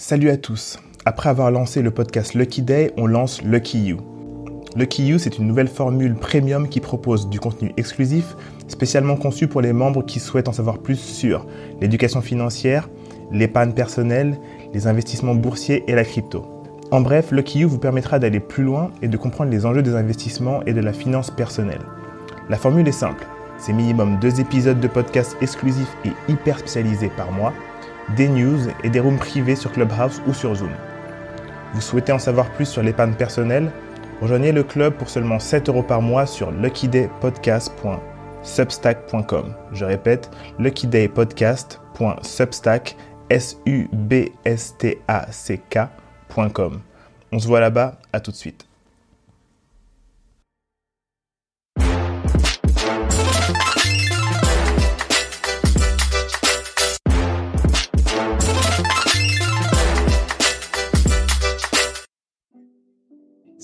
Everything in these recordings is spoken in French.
Salut à tous. Après avoir lancé le podcast Lucky Day, on lance Lucky You. Lucky You, c'est une nouvelle formule premium qui propose du contenu exclusif, spécialement conçu pour les membres qui souhaitent en savoir plus sur l'éducation financière, l'épargne personnelle, les investissements boursiers et la crypto. En bref, Lucky You vous permettra d'aller plus loin et de comprendre les enjeux des investissements et de la finance personnelle. La formule est simple. C'est minimum deux épisodes de podcast exclusifs et hyper spécialisés par mois, des news et des rooms privés sur Clubhouse ou sur Zoom. Vous souhaitez en savoir plus sur l'épargne personnelle? Rejoignez le club pour seulement 7 euros par mois sur luckydaypodcast.substack.com. Je répète, luckydaypodcast.substack.com. On se voit là-bas, à tout de suite.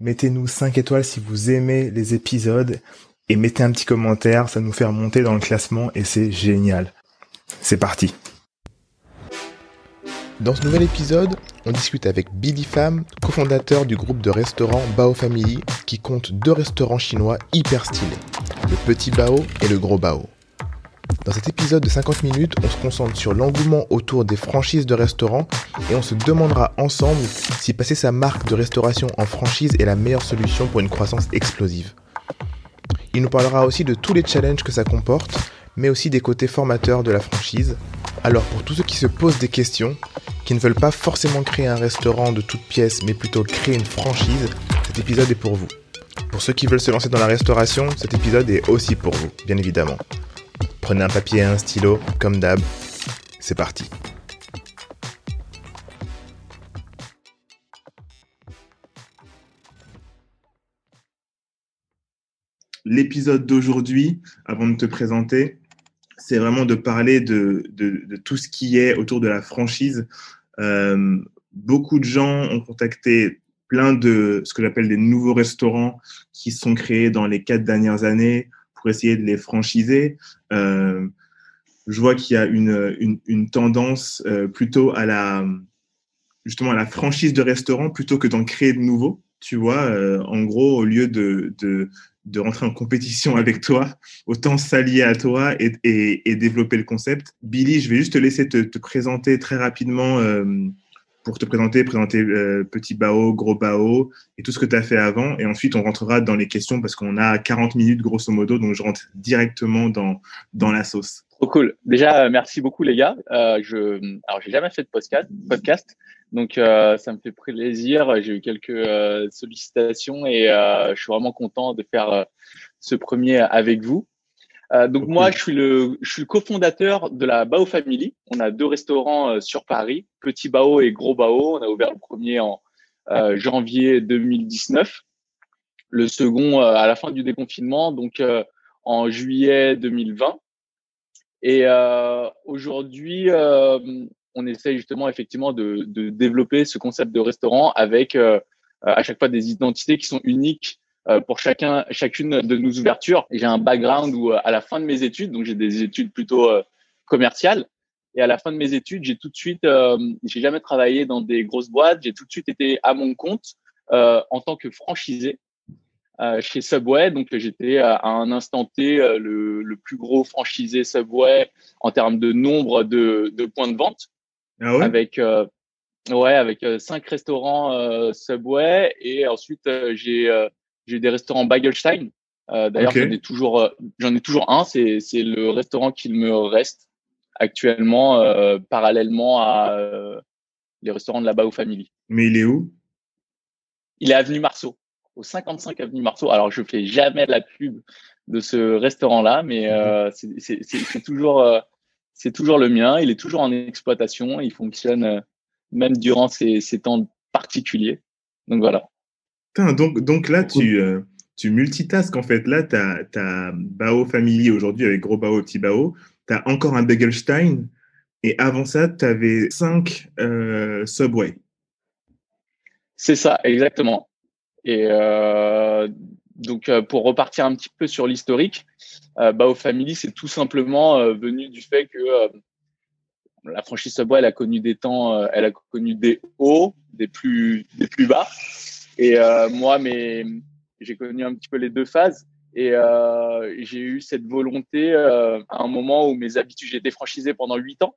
mettez-nous 5 étoiles si vous aimez les épisodes et mettez un petit commentaire, ça nous fait remonter dans le classement et c'est génial. C'est parti. Dans ce nouvel épisode, on discute avec Billy Pham, cofondateur du groupe de restaurants Bao Family, qui compte deux restaurants chinois hyper stylés, le Petit Bao et le Gros Bao. Dans cet épisode de 50 minutes, on se concentre sur l'engouement autour des franchises de restaurants et on se demandera ensemble si passer sa marque de restauration en franchise est la meilleure solution pour une croissance explosive. Il nous parlera aussi de tous les challenges que ça comporte, mais aussi des côtés formateurs de la franchise. Alors pour tous ceux qui se posent des questions, qui ne veulent pas forcément créer un restaurant de toutes pièces, mais plutôt créer une franchise, cet épisode est pour vous. Pour ceux qui veulent se lancer dans la restauration, cet épisode est aussi pour vous, bien évidemment. Prenez un papier et un stylo, comme d'hab. C'est parti. L'épisode d'aujourd'hui, avant de te présenter, c'est vraiment de parler de, tout ce qui est autour de la franchise. Euh, beaucoup de gens ont contacté plein de ce que j'appelle des nouveaux restaurants qui sont créés dans les quatre dernières années essayer de les franchiser. Euh, je vois qu'il y a une, une, tendance euh, plutôt à la justement à la franchise de restaurant plutôt que d'en créer de nouveaux. Tu vois, euh, en gros, au lieu de, de, de rentrer en compétition avec toi, autant s'allier à toi et, et, développer le concept. Billy, je vais juste te laisser te, te présenter très rapidement pour te présenter, présenter euh, petit bao, gros bao et tout ce que tu as fait avant. Et ensuite, on rentrera dans les questions parce qu'on a 40 minutes grosso modo, donc je rentre directement dans, dans la sauce. Trop cool. Déjà, merci beaucoup les gars. Euh, je, alors j'ai jamais fait de podcast, podcast donc euh, ça me fait plaisir. J'ai eu quelques euh, sollicitations et euh, je suis vraiment content de faire euh, ce premier avec vous. Donc okay. moi, je suis le, je suis le cofondateur de la Bao Family. On a deux restaurants sur Paris, Petit Bao et Gros Bao. On a ouvert le premier en janvier 2019, le second à la fin du déconfinement, donc en juillet 2020. Et aujourd'hui, on essaie justement effectivement de, de, développer ce concept de restaurant avec euh, à chaque fois des identités qui sont uniques euh, pour chacun, chacune de nos ouvertures. J'ai un background où à la fin de mes études, donc j'ai des études plutôt euh, commerciales, et à la fin de mes études, j'ai tout de suite, euh, j'ai jamais travaillé dans des grosses boîtes, j'ai tout de suite été à mon compte euh, en tant que franchisé. Euh, chez Subway. Donc, j'étais à un instant T le, le, plus gros franchisé Subway en termes de nombre de, de points de vente. Ah ouais? Avec euh, ouais avec euh, cinq restaurants euh, Subway et ensuite j'ai j'ai des restaurants Bagelstein. D'ailleurs okay. j'en ai toujours j'en ai toujours un. C'est c'est le restaurant qu'il me reste actuellement parallèlement à les restaurants de la Bao Family. Mais il est où? Il est avenue Marceau au 55 avenue Marceau. Alors je fais jamais la pub de ce restaurant-là, mais euh, c'est toujours euh, c'est toujours le mien. Il est toujours en exploitation. Il fonctionne euh, même durant ces, ces temps particuliers. Donc voilà. Donc, donc là, tu, euh, tu multitasques en fait. Là, tu as, Bao Family aujourd'hui avec gros Bao, petit Bao. Tu as encore un Begelstein. Et avant ça, tu avais cinq euh, Subway. C'est ça, exactement. Et euh, donc, pour repartir un petit peu sur l'historique, Bao Family, c'est tout simplement venu du fait que la franchise Subway, elle a connu des temps, elle a connu des hauts, des plus, des plus bas. Et euh, moi, mais j'ai connu un petit peu les deux phases. Et euh, j'ai eu cette volonté euh, à un moment où mes habitudes, j'ai été franchisé pendant huit ans.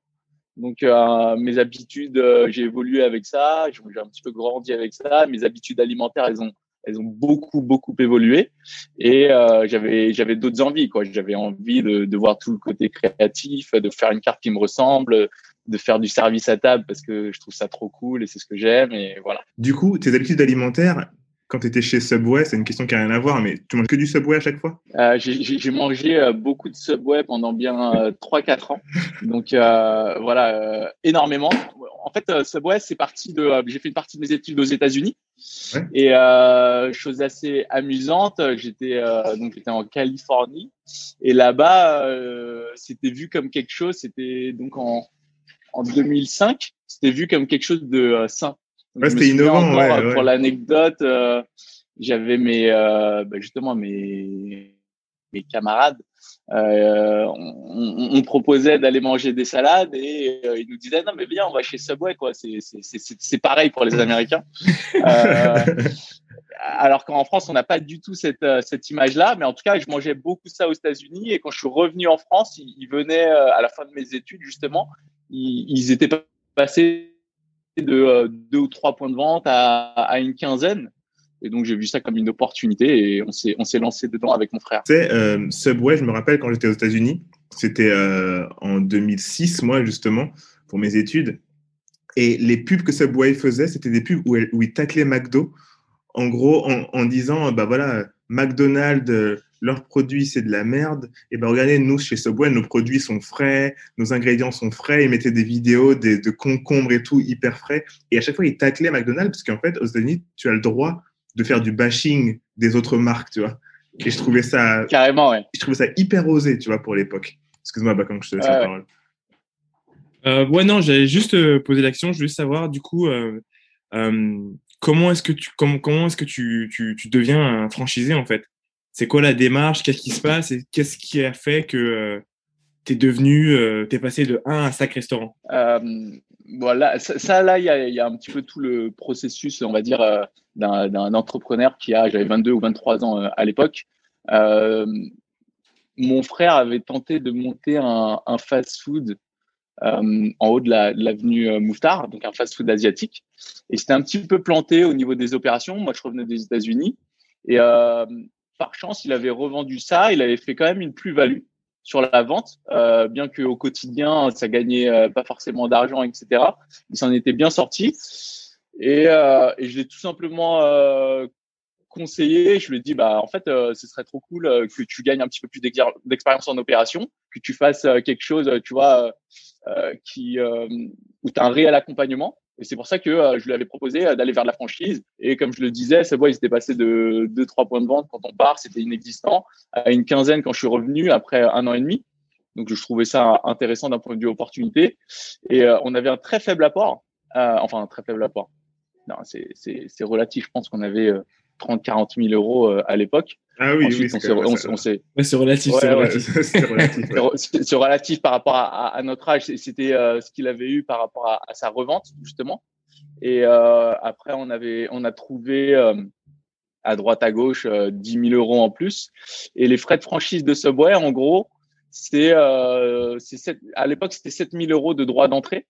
Donc euh, mes habitudes, euh, j'ai évolué avec ça, j'ai un petit peu grandi avec ça. Mes habitudes alimentaires, elles ont, elles ont beaucoup beaucoup évolué. Et euh, j'avais j'avais d'autres envies quoi. J'avais envie de, de voir tout le côté créatif, de faire une carte qui me ressemble, de faire du service à table parce que je trouve ça trop cool et c'est ce que j'aime et voilà. Du coup, tes habitudes alimentaires, quand tu étais chez Subway, c'est une question qui n'a rien à voir, mais tu manges que du Subway à chaque fois? Euh, J'ai mangé euh, beaucoup de Subway pendant bien euh, 3-4 ans. Donc euh, voilà, énormément. En fait, Subway, c'est parti de. J'ai fait une partie de mes études aux États-Unis. Ouais. Et chose assez amusante, j'étais donc j'étais en Californie et là-bas, c'était vu comme quelque chose. C'était donc en en 2005, c'était vu comme quelque chose de euh, sain. Ouais, c'était innovant. Ouais, pour l'anecdote, euh, j'avais mes euh, bah justement mes mes camarades. Euh, on, on, proposait d'aller manger des salades et ils nous disaient non mais viens on va chez Subway quoi. C'est c'est pareil pour les Américains. alors qu'en France on n'a pas du tout cette cette image là, mais en tout cas je mangeais beaucoup ça aux États-Unis et quand je suis revenu en France, ils, ils venaient à la fin de mes études justement ils, étaient passés de euh, deux ou trois points de vente à, une quinzaine. Et donc, j'ai vu ça comme une opportunité et on s'est, lancé dedans avec mon frère. Sais, euh, Subway, je me rappelle quand j'étais aux États-Unis, c'était euh, en 2006, moi, justement, pour mes études. Et les pubs que Subway faisait, c'était des pubs où, où ils taclaient McDo, en gros, en, en disant, bah voilà, McDonald's, leurs produits c'est de la merde, et ben regardez, nous chez Subway, nos produits sont frais, nos ingrédients sont frais, ils mettaient des vidéos de, de concombres et tout hyper frais, et à chaque fois ils taclaient McDonald's parce qu'en fait aux États-Unis tu as le droit de faire du bashing des autres marques, tu vois. Et je trouvais ça carrément, ouais. Je trouvais ça hyper osé, tu vois, pour l'époque. Excuse-moi, bah, quand je te laisse la parole. Euh, ouais, non, j'allais juste euh, poser l'action. Je voulais savoir, du coup, euh, euh, comment est-ce que tu comment, comment est-ce que tu, tu, tu deviens un franchisé en fait? C'est quoi la démarche, qu'est-ce qui se passe? Qu'est-ce qui a fait que euh, tu es devenu, euh, tu es passé de 1 à 5 restaurants euh, Voilà, ça, là, il y a, un petit peu tout le processus, on va dire, d'un entrepreneur qui a, j'avais 22 ou 23 ans à l'époque. mon frère avait tenté de monter un, fast-food en haut de l'avenue la, Mouffetard, donc un fast-food asiatique. Et c'était un petit peu planté au niveau des opérations. Moi, je revenais des États-Unis. Et par chance, il avait revendu ça. Il avait fait quand même une plus-value sur la vente, euh, bien qu'au quotidien, ça gagnait euh, pas forcément d'argent, etc. Il s'en était bien sorti. Et, euh, et je l'ai tout simplement euh, conseillé. Je lui ai dit, bah, en fait, euh, ce serait trop cool que tu gagnes un petit peu plus d'expérience en opération, que tu fasses quelque chose, tu vois, qui, où tu un réel accompagnement. Et c'est pour ça que euh, je lui avais proposé euh, d'aller vers la franchise. Et comme je le disais, c'est il s'était passé de 2-3 points de vente quand on part, c'était inexistant, à une quinzaine quand je suis revenu après un an et demi. Donc je trouvais ça intéressant d'un point de vue opportunité. Et euh, on avait un très faible apport, enfin un très faible apport. Non, c'est relatif. Je pense qu'on avait 30, 40 000 euros à l'époque. Ah oui, oui, c'est relatif. c'est relatif. par rapport à, à notre âge. C'était euh, ce qu'il avait eu par rapport à, à sa revente, justement. Et euh, après, on avait, on a trouvé euh, à droite à gauche 10 000 euros en plus. Et les frais de franchise de Subway, en gros, c'est, à l'époque, c'était 7 000 euros de droit d'entrée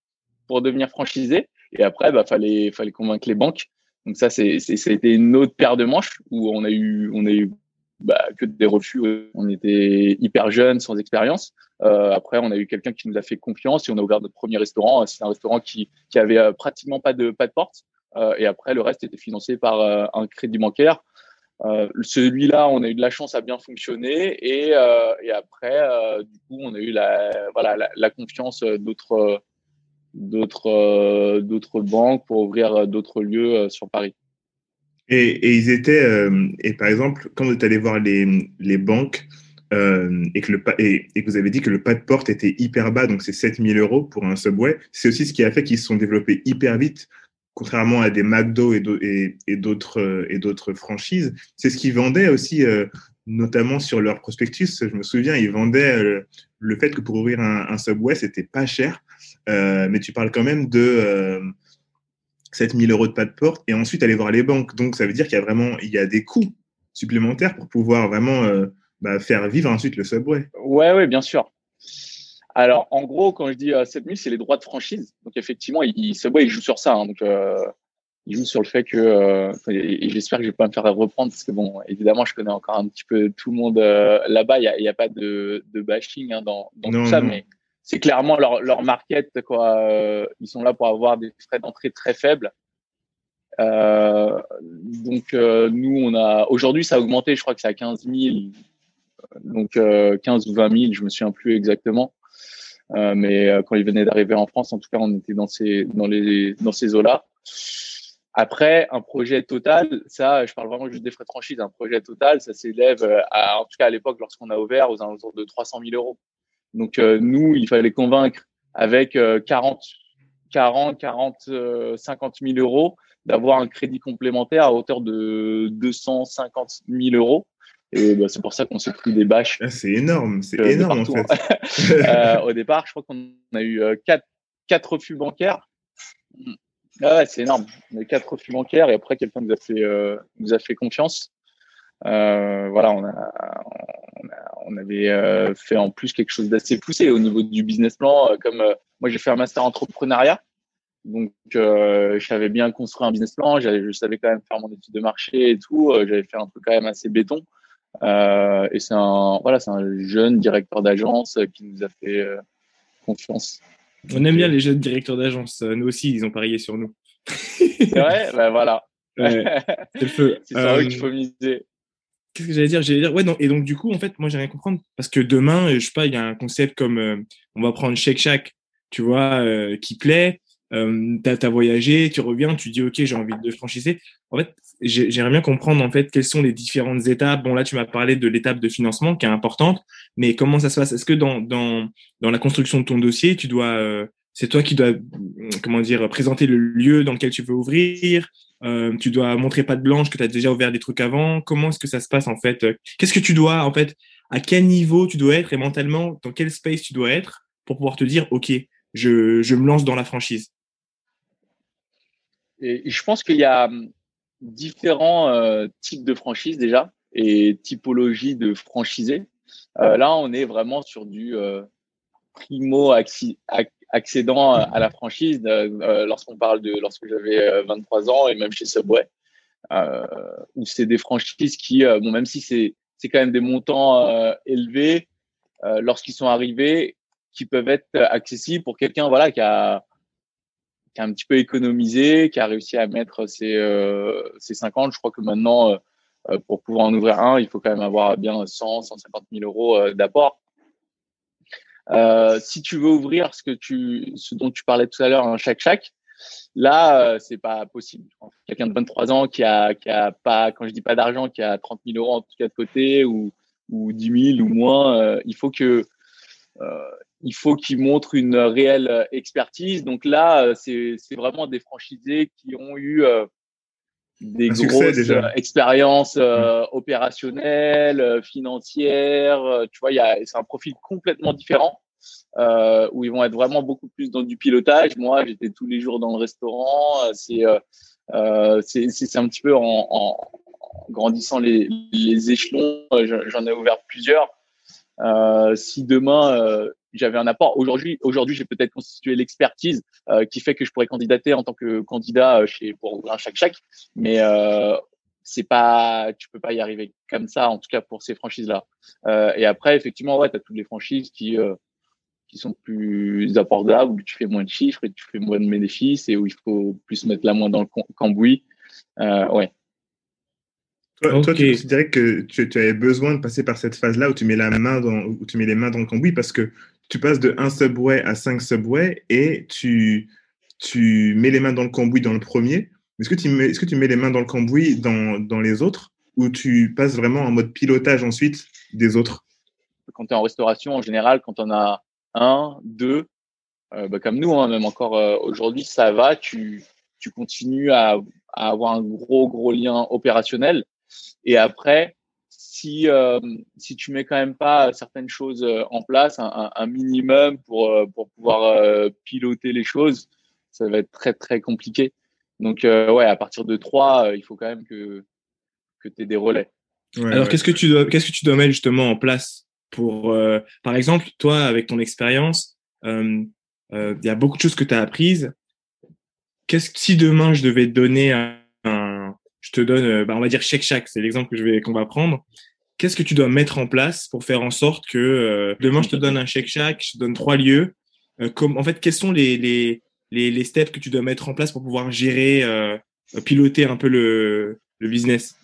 pour devenir franchisé. Et après, bah, fallait, fallait convaincre les banques. Donc ça, c'est, c'était une autre paire de manches où on a eu, on a eu bah, que des refus. On était hyper jeunes, sans expérience. Euh, après, on a eu quelqu'un qui nous a fait confiance et on a ouvert notre premier restaurant. C'est un restaurant qui, qui avait euh, pratiquement pas de pas de porte. Euh, et après, le reste était financé par euh, un crédit bancaire. Euh, celui-là, on a eu de la chance à bien fonctionner et, et après, du coup, on a eu la voilà la, la confiance d'autres d'autres banques pour ouvrir d'autres lieux sur Paris. Et, et ils étaient, euh, et par exemple, quand vous êtes allé voir les, les banques euh, et, que le, et, et, que vous avez dit que le pas de porte était hyper bas, donc c'est 7000 euros pour un Subway, c'est aussi ce qui a fait qu'ils se sont développés hyper vite, contrairement à des McDo et, et d'autres franchises. C'est ce qu'ils vendaient aussi, euh, notamment sur leur prospectus. Je me souviens, ils vendaient euh, le fait que pour ouvrir un, un Subway, c'était pas cher, euh, mais tu parles quand même de euh, 7000 euros de pas de porte et ensuite aller voir les banques. Donc, ça veut dire qu'il y a vraiment il y a des coûts supplémentaires pour pouvoir vraiment euh, bah, faire vivre ensuite le Subway. Ouais, ouais, bien sûr. Alors, en gros, quand je dis euh, 7000, c'est les droits de franchise. Donc, effectivement, il, Subway, il joue sur ça. Hein. donc, euh, il joue sur le fait que, euh, et, j'espère que je vais pas me faire reprendre parce que bon, évidemment, je connais encore un petit peu tout le monde là-bas. Il y a, pas de, de bashing hein, dans, dans non, tout ça, non. mais c'est clairement leur, leur market quoi. Euh, ils sont là pour avoir des frais d'entrée très faibles. Euh, donc euh, nous on a aujourd'hui ça a augmenté, je crois que c'est à 15 000, donc 15 ou 20 000, je me souviens plus exactement. mais quand ils venaient d'arriver en France, en tout cas on était dans ces dans les dans ces eaux là. Après, un projet total, ça, je parle vraiment juste des frais de franchise. Un projet total, ça s'élève à, en tout cas à l'époque, lorsqu'on a ouvert, aux alentours de 300 000 euros. Donc euh, nous, il fallait convaincre avec euh, 40, 40, 40, euh, 50 000 euros d'avoir un crédit complémentaire à hauteur de 250 000 euros. Et bah, c'est pour ça qu'on s'est pris des bâches. Ah, c'est énorme, c'est énorme en fait. euh, au départ, je crois qu'on a eu euh, quatre, quatre refus bancaires. Ah ouais, c'est énorme. On a eu quatre refus bancaires et après quelqu'un nous a fait euh, nous a fait confiance. Euh, voilà, on, a, on, a, on avait euh, fait en plus quelque chose d'assez poussé au niveau du business plan. Euh, comme moi, j'ai fait un master entrepreneuriat, donc euh, je savais bien construire un business plan. Je savais quand même faire mon étude de marché et tout. J'avais fait un truc quand même assez béton. et c'est un voilà, c'est un jeune directeur d'agence qui nous a fait confiance. On aime bien les jeunes directeurs d'agence. Nous aussi, ils ont parié sur nous. ouais, ben voilà. Ouais, c'est le feu. c'est sur eux qu'il faut miser. Qu'est-ce que j'allais dire? J'allais dire, ouais, non. Et donc, du coup, en fait, moi, j'ai rien comprendre. Parce que demain, je sais pas, il y a un concept comme euh, on va prendre Shake Shack, tu vois, euh, qui plaît. Euh, t'as as voyagé, tu reviens, tu dis, OK, j'ai envie de franchiser. En fait, j'aimerais bien comprendre, en fait, quelles sont les différentes étapes. Bon, là, tu m'as parlé de l'étape de financement qui est importante, mais comment ça se passe? Est-ce que dans, dans, dans la construction de ton dossier, tu dois, euh, c'est toi qui dois, comment dire, présenter le lieu dans lequel tu veux ouvrir? Euh, tu dois montrer pas de blanche que tu as déjà ouvert des trucs avant. Comment est-ce que ça se passe en fait? Qu'est-ce que tu dois en fait? À quel niveau tu dois être et mentalement dans quel space tu dois être pour pouvoir te dire ok, je, je me lance dans la franchise? Et Je pense qu'il y a hum, différents euh, types de franchises déjà et typologies de franchisés. Euh, là, on est vraiment sur du primo accédant à la franchise euh, lorsqu'on parle de lorsque j'avais 23 ans et même chez Subway euh, où c'est des franchises qui euh, bon même si c'est c'est quand même des montants euh, élevés lorsqu'ils sont arrivés qui peuvent être accessibles pour quelqu'un voilà qui a qui a un petit peu économisé qui a réussi à mettre ses ses 50 je crois que maintenant pour pouvoir en ouvrir un il faut quand même avoir bien 100 150 000 euros d'apport euh, si tu veux ouvrir ce que tu, ce dont tu parlais tout à l'heure, un chaque chaque, là, euh, c'est pas possible. Quelqu'un de 23 ans qui a, qui a pas, quand je dis pas d'argent, qui a 30 000 euros en tout cas de côté ou, ou 10 000 ou moins, euh, il faut que, euh, il faut qu'il montre une réelle expertise. Donc là, c'est, c'est vraiment des franchisés qui ont eu des grosses expériences euh, opérationnelles, euh, financières. Euh, tu vois, il y a, c'est un profil complètement différent euh, où ils vont être vraiment beaucoup plus dans du pilotage. Moi, j'étais tous les jours dans le restaurant. C'est euh, c'est, c'est un petit peu en, en grandissant les, les échelons. J'en ai ouvert plusieurs. Euh, si demain euh, j'avais un apport, aujourd'hui, aujourd'hui, j'ai peut-être constitué l'expertise euh, qui fait que je pourrais candidater en tant que candidat chez pour un chaque chaque, mais c'est pas, tu peux pas y arriver comme ça, en tout cas pour ces franchises-là. et après, effectivement, ouais, as toutes les franchises qui qui sont plus abordables, où tu fais moins de chiffres et tu fais moins de bénéfices et où il faut plus mettre la main dans le cambouis. Euh, ouais. Toi, okay. toi, tu considérais que tu, tu, avais besoin de passer par cette phase-là où tu mets la main dans, où tu mets les mains dans le cambouis parce que tu passes de un subway à cinq subway et tu, tu mets les mains dans le cambouis dans le premier. est-ce que, tu mets, est-ce que tu mets les mains dans le cambouis dans, dans les autres ou tu passes vraiment en mode pilotage ensuite des autres? Quand tu es en restauration, en général, quand on a un, deux, euh, bah, comme nous, hein, même encore euh, aujourd'hui, ça va, tu, tu continues à, à, avoir un gros, gros lien opérationnel. Et après, si, euh, si tu mets quand même pas certaines choses euh, en place, un, un minimum pour, euh, pour pouvoir piloter les choses, ça va être très, très compliqué. Donc, ouais, à partir de trois, il faut quand même que, que tu aies des relais. Ouais, Alors, qu'est-ce que tu dois, qu'est-ce que tu dois mettre justement en place pour, par exemple, toi, avec ton expérience, il y a beaucoup de choses que tu as apprises. Qu'est-ce si demain je devais te donner un, je te donne, euh, bah, on va dire chèque chaque, c'est l'exemple que je vais qu'on va prendre. Qu'est-ce que tu dois mettre en place pour faire en sorte que euh, demain je te donne un chèque chaque, je te donne trois lieux. Euh, en fait, quels sont les, les, les, les, steps que tu dois mettre en place pour pouvoir gérer, piloter un peu le, le business?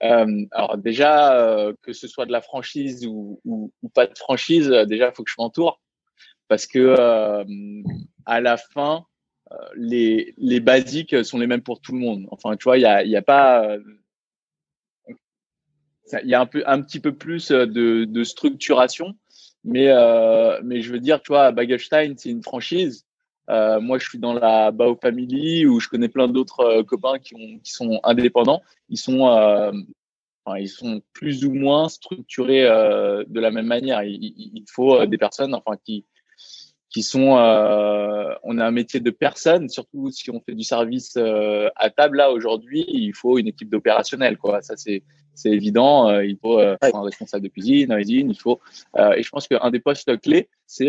Alors déjà, que ce soit de la franchise ou, ou, pas de franchise, déjà, il faut que je m'entoure parce que à la fin, les, les basiques sont les mêmes pour tout le monde. Enfin, tu vois, il y a, y a pas, il y a un peu, un petit peu plus de, de structuration, mais, euh, mais je veux dire, tu vois, Bagelstein, c'est une franchise. Euh, moi, je suis dans la Bao Family où je connais plein d'autres euh, copains qui, ont, qui sont indépendants. Ils sont, euh, enfin, ils sont plus ou moins structurés de la même manière. Il, il faut des personnes, enfin, qui, qui sont, euh, on a un métier de personne, surtout si on fait du service euh, à table là aujourd'hui, il faut une équipe d'opérationnel quoi. Ça c'est c'est évident. Euh, il faut euh, un responsable de cuisine, un cuisine, il faut. Euh, et je pense qu'un des postes clés, c'est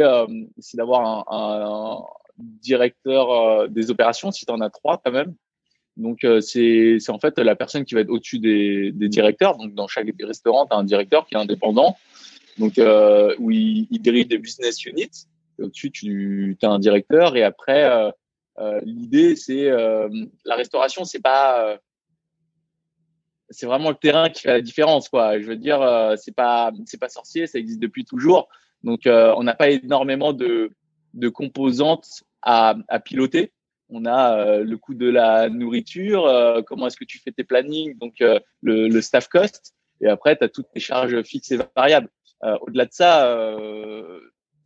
c'est d'avoir un, un, directeur des opérations, si tu en as trois quand même. Donc c'est c'est en fait la personne qui va être au-dessus des, des directeurs. Donc dans chaque restaurant, tu as un directeur qui est indépendant, donc où il, il dirige des business units au-dessus, tu as un directeur. Et après, euh, euh, l'idée, c'est euh, la restauration, c'est pas c'est vraiment le terrain qui fait la différence quoi. Je veux dire c'est pas c'est pas sorcier ça existe depuis toujours. Donc on n'a pas énormément de de composantes à, à piloter. On a le coût de la nourriture comment est-ce que tu fais tes plannings donc le, le, staff cost. Et après tu as toutes tes charges fixes et variables. Au-delà de ça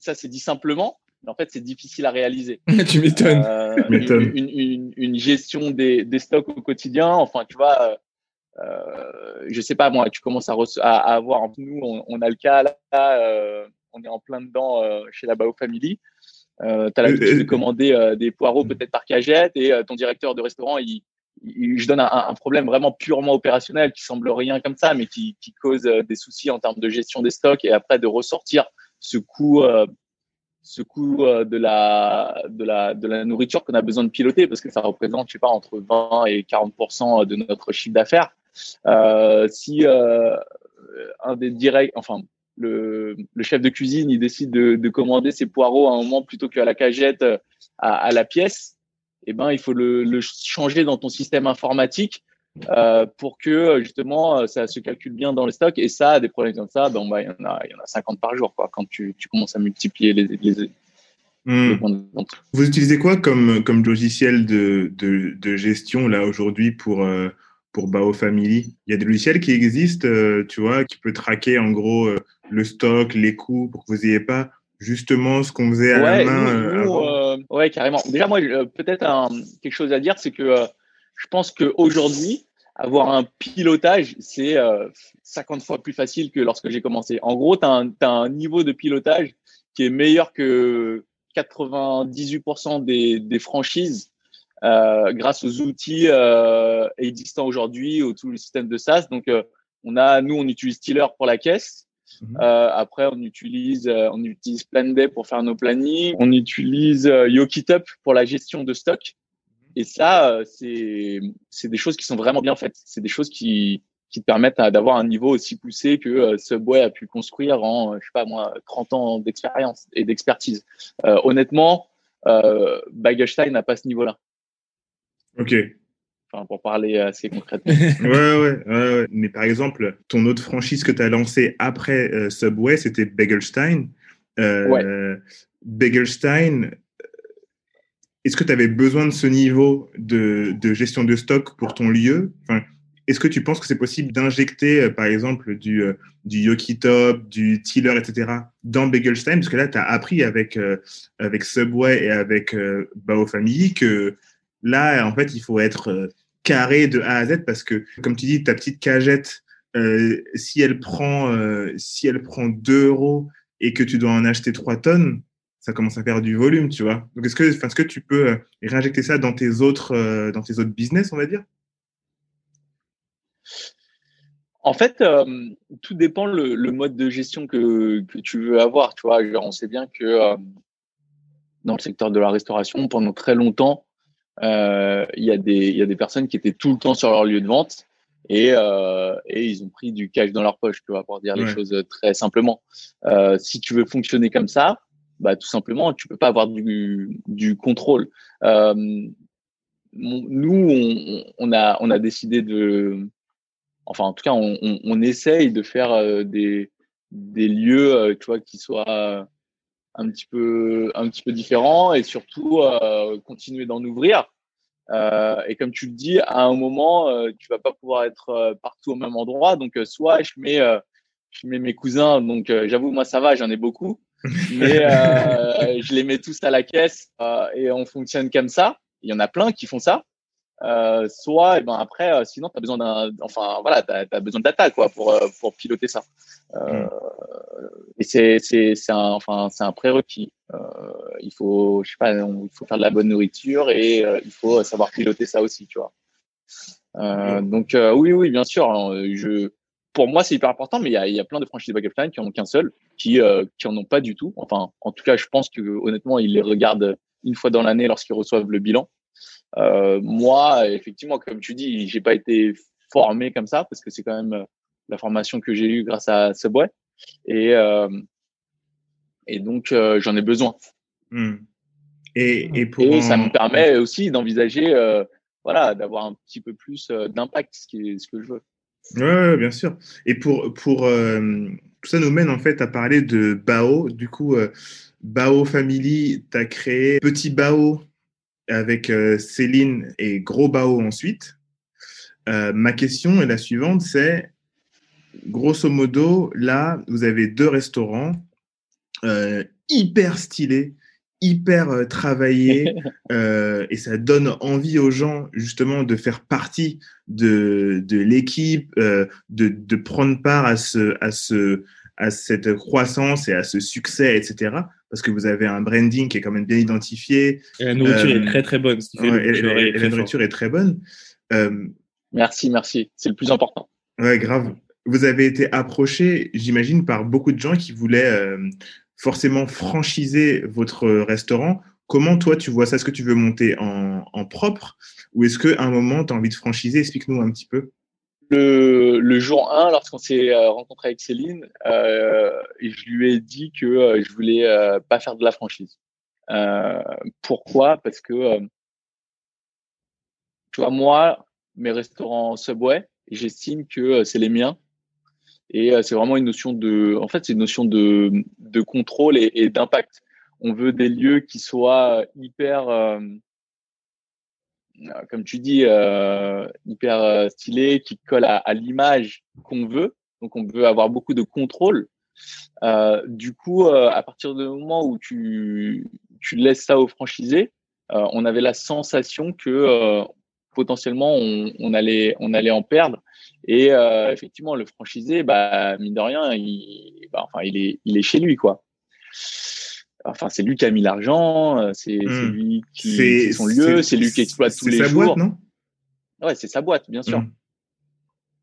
ça c'est dit simplement, mais en fait c'est difficile à réaliser. tu m'étonnes. Euh, une, une, une, gestion des, des, stocks au quotidien, enfin tu vois, euh, je sais pas moi, tu commences à, à, avoir, nous on, on, a le cas là, euh, on est en plein dedans euh, chez la Bao Family. Euh, tu as l'habitude de commander des poireaux peut-être par cagette et ton directeur de restaurant il, je donne un, un, problème vraiment purement opérationnel qui semble rien comme ça, mais qui, qui cause des soucis en termes de gestion des stocks et après de ressortir ce coût, euh, ce coût euh, de la, de la, de la nourriture qu'on a besoin de piloter parce que ça représente, je sais pas, entre 20 et 40 de notre chiffre d'affaires. Euh, si euh, un des directs, enfin, le, le, chef de cuisine, il décide de, de, commander ses poireaux à un moment plutôt qu'à la cagette, à, à la pièce, eh ben, il faut le, le, changer dans ton système informatique euh, pour que justement euh, ça se calcule bien dans les stocks. Et ça, des problèmes comme ça, ben, bah, il, y en a, il y en a 50 par jour quoi, quand tu, tu commences à multiplier les, les, mmh. Vous utilisez quoi comme, comme logiciel de, de, de gestion là aujourd'hui pour, euh, pour Bao Family? Il y a des logiciels qui existent, euh, tu vois, qui peut traquer en gros euh, le stock, les coûts pour que vous n'ayez pas justement ce qu'on faisait à ouais, la main. Nous, nous, ouais, carrément. Déjà, moi, peut-être quelque chose à dire, c'est que je pense qu'aujourd'hui, avoir un pilotage, c'est euh, 50 fois plus facile que lorsque j'ai commencé. En gros, tu as, as, un niveau de pilotage qui est meilleur que 98% des, des, franchises euh, grâce aux outils euh, existants aujourd'hui, au tout le système de SaaS. Donc, euh, on a, nous, on utilise Tiller pour la caisse. Mmh. Euh, après, on utilise, euh, on utilise Planday pour faire nos plannings. On utilise euh, YoKitUp pour la gestion de stock. Et ça, euh, c'est des choses qui sont vraiment bien faites. C'est des choses qui, qui te permettent d'avoir un niveau aussi poussé que euh, Subway a pu construire en, je sais pas moi, 30 ans d'expérience et d'expertise. Euh, honnêtement, euh, Bagelstein n'a pas ce niveau-là. Ok. Enfin, pour parler assez concrètement. ouais, ouais, ouais, Mais par exemple, ton autre franchise que tu as lancée après euh, Subway, c'était Bagelstein. Euh, ouais. Bagelstein, est-ce que tu avais besoin de ce niveau de, de, gestion de stock pour ton lieu? Enfin, Est-ce que tu penses que c'est possible d'injecter, par exemple, du, du Yoki Top, du Tiller, etc., dans Begelstein Parce que là, tu as appris avec, avec Subway et avec Bao Family que là, en fait, il faut être carré de A à Z parce que, comme tu dis, ta petite cagette, euh, si elle prend euh, si elle prend 2 euros et que tu dois en acheter 3 tonnes, ça commence à faire du volume, tu vois. Donc est-ce que, est-ce que tu peux euh, réinjecter ça dans tes autres euh, dans tes autres business, on va dire? En fait, euh, tout dépend le, le, mode de gestion que, que tu veux avoir. Tu vois, Genre, on sait bien que dans le secteur de la restauration, pendant très longtemps, il y a des il y a des personnes qui étaient tout le temps sur leur lieu de vente et, euh, et ils ont pris du cash dans leur poche, tu vois, pour dire les choses très simplement. Euh, si tu veux fonctionner comme ça, bah tout simplement, tu peux pas avoir du, du contrôle. Euh, nous, on, a on a décidé de, enfin en tout cas, on, on, essaye de faire euh, des des lieux, euh, tu vois, qui soient un petit peu un petit peu différents et surtout continuer d'en ouvrir et comme tu le dis, à un moment, euh, tu vas pas pouvoir être partout au même endroit. Donc, soit je mets, je mets mes cousins. Donc, j'avoue, moi, ça va, j'en ai beaucoup. Mais je les mets tous à la caisse et on fonctionne comme ça. Il y en a plein qui font ça. Euh, soit, et eh ben après, euh, sinon, tu as besoin d'un, enfin voilà, tu as, besoin de data quoi pour euh, pour piloter ça. Euh, mm. Et c'est c'est c'est un, enfin c'est un prérequis. il faut, je sais pas, il faut faire de la bonne nourriture et il faut savoir piloter ça aussi, tu vois. Mm. Donc oui, oui, bien sûr. Hein, je, pour moi, c'est hyper important, mais il y a, y a plein de franchises backup line qui en ont qu'un seul, qui qui en ont pas du tout. Enfin, en tout cas, je pense que honnêtement, ils les regardent une fois dans l'année lorsqu'ils reçoivent le bilan. Euh, moi, effectivement, comme tu dis, j'ai pas été formé comme ça parce que c'est quand même euh, la formation que j'ai eue grâce à Subway et euh, et donc euh, j'en ai besoin. Hmm. Et, et, pour et ça me permet aussi d'envisager, euh, voilà, d'avoir un petit peu plus d'impact, ce qui est ce que je veux. Ouais, bien sûr. Et pour pour tout ça nous mène en fait à parler de Bao. Du coup, Bao Family, tu as créé Petit Bao avec euh, Céline et Gros Bao ensuite. Euh, ma question est la suivante, c'est grosso modo, là, vous avez deux restaurants euh, hyper stylés, hyper travaillés, et ça donne envie aux gens justement de faire partie de, de l'équipe, de, de, prendre part à, ce, à, ce, à cette croissance et à ce succès, etc parce que vous avez un branding qui est quand même bien identifié. Et la nourriture est euh, très très bonne. et, la nourriture est très bonne. Euh, merci, merci. C'est le plus important. Ouais, grave. Vous avez été approché, j'imagine, par beaucoup de gens qui voulaient euh, forcément franchiser votre restaurant. Comment toi tu vois ça? Est-ce que tu veux monter en, en propre? Ou est-ce qu'à un moment tu as envie de franchiser? Explique-nous un petit peu le, le jour 1, lorsqu'on s'est euh, rencontré avec Céline, euh, je lui ai dit que euh, je voulais euh, pas faire de la franchise. Euh, pourquoi? Parce que, tu vois, moi, mes restaurants Subway, j'estime que c'est les miens. Et c'est vraiment une notion de, en fait, c'est une notion de, de contrôle et, d'impact. On veut des lieux qui soient hyper euh, comme tu dis, euh, hyper euh, stylé, qui colle à, l'image qu'on veut. Donc, on veut avoir beaucoup de contrôle. Euh, du coup, euh, à partir du moment où tu, tu laisses ça au franchisé, euh, on avait la sensation que potentiellement on, on, allait, on allait en perdre. Et effectivement, le franchisé, bah, mine de rien, il, bah, enfin, il est, il est chez lui, quoi enfin c'est lui qui a mis l'argent, euh, c'est mmh. lui qui c'est son lieu, c'est lui qui exploite tous les jours. C'est sa boîte, non? Ouais, c'est sa boîte, bien sûr. Mmh.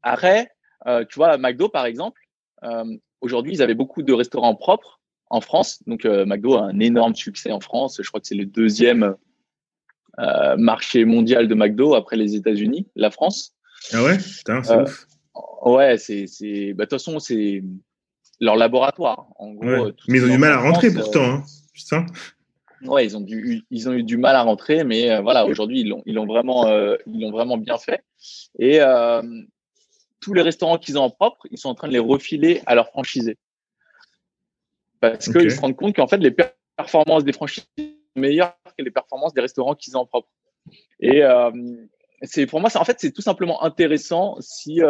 Après, euh, tu vois, McDo par exemple, euh, aujourd'hui ils avaient beaucoup de restaurants propres en France. Donc euh, McDo a un énorme succès en France. Je crois que c'est le deuxième euh, marché mondial de McDo après les États-Unis, la France. Ah ouais, putain, c'est ouf. Ouais, c'est c'est bah de toute façon c'est leur laboratoire. En gros, euh, mais ils ont du mal à rentrer pourtant, hein, putain. Ouais, ils ont, du, ils ont eu du mal à rentrer, mais euh, voilà, aujourd'hui, ils l'ont, ils l'ont vraiment, euh, ils l'ont vraiment bien fait. Et euh, tous les restaurants qu'ils ont en propre, ils sont en train de les refiler à leurs franchisés. Parce qu'ils se rendent compte qu'en fait, les performances des franchisés sont meilleures les performances des restaurants qu'ils ont en propre. Et c'est pour moi, en fait, c'est tout simplement intéressant si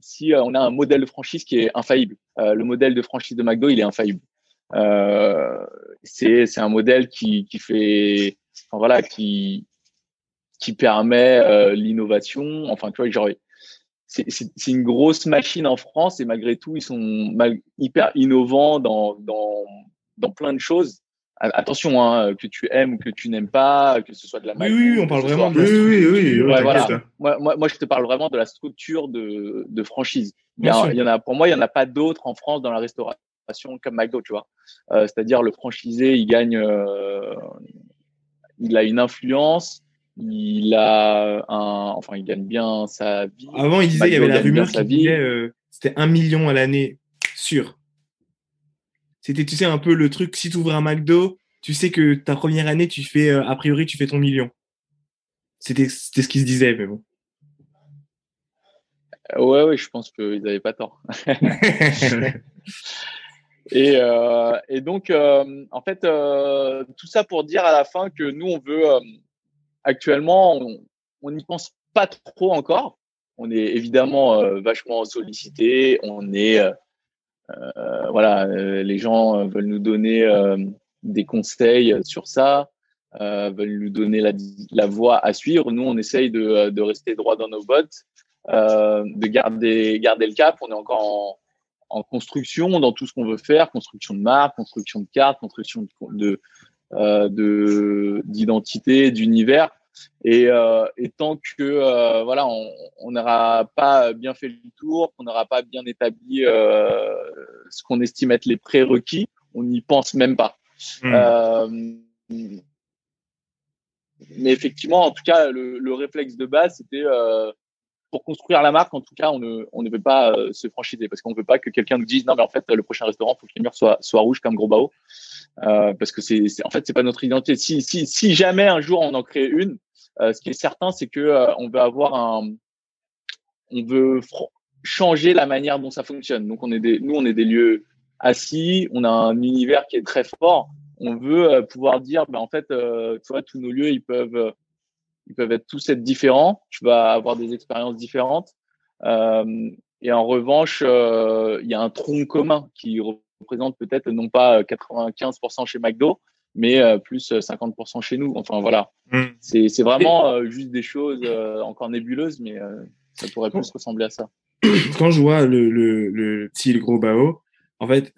si on a un modèle de franchise qui est infaillible. le modèle de franchise de McDo, il est infaillible. c'est un modèle qui qui fait, voilà, qui qui permet l'innovation. Enfin, tu vois, c'est une grosse machine en France et malgré tout, ils sont hyper innovants dans, dans, dans plein de choses. Attention, hein, que tu aimes ou que tu n'aimes pas, que ce soit de la Oui, oui, on parle vraiment de. Oui, oui, oui. voilà. moi, moi, moi, je te parle vraiment de la structure de, de franchise. Il y, a, il y, en a, pour moi, il n'y en a pas d'autres en France dans la restauration comme McDo, tu vois. Euh, C'est-à-dire, le franchisé, il gagne, euh, il a une influence, il a un, enfin, il gagne bien sa vie. Avant, il disait, il y avait la rumeur qui disait, euh, c'était un million à l'année, sûr. C'était, tu sais, un peu le truc, si tu ouvres un McDo, tu sais que ta première année, tu fais, euh, a priori, tu fais ton million. C'était, c'était ce qui se disait, mais bon. Euh, ouais, ouais, je pense qu'ils n'avaient pas tort. et, euh, et, donc, euh, en fait, euh, tout ça pour dire à la fin que nous, on veut, actuellement, on n'y pense pas trop encore. On est évidemment vachement sollicité. On est, voilà, les gens veulent nous donner des conseils sur ça, veulent nous donner la, la, voie à suivre. Nous, on essaye de, de rester droit dans nos bottes, de garder, garder le cap. On est encore en, en construction dans tout ce qu'on veut faire, construction de marque, construction de cartes, construction de, de d'identité, d'univers. Et, euh, et, tant que euh, voilà, on n'aura pas bien fait le tour, qu'on n'aura pas bien établi euh, ce qu'on estime être les prérequis, on n'y pense même pas. Mmh. Euh, mais effectivement, en tout cas, le, le réflexe de base, c'était euh, pour construire la marque, en tout cas, on ne, on ne veut pas euh, se franchiser parce qu'on ne veut pas que quelqu'un nous dise non, mais en fait, le prochain restaurant, il faut que les murs soient, soient rouges comme Gros Bao. Euh, parce que c'est, en fait, c'est pas notre identité. Si, si, si jamais un jour on en crée une, ce qui est certain, c'est que euh, on veut avoir un, on veut changer la manière dont ça fonctionne. Donc, on des, nous, on est des lieux assis, on a un univers qui est très fort. On veut euh, pouvoir dire, ben, en fait, tu vois, tous nos lieux, ils peuvent ils peuvent être tous être différents. Tu vas avoir des expériences différentes. Euh, et en revanche, euh, il y a un tronc commun qui représente peut-être non pas 95% chez McDo, mais euh, plus 50% chez nous. Enfin voilà, mm. c'est vraiment euh, juste des choses euh, encore nébuleuses, mais ça pourrait plus ressembler à ça. Quand je vois le, le, le petit le gros Bao, en fait,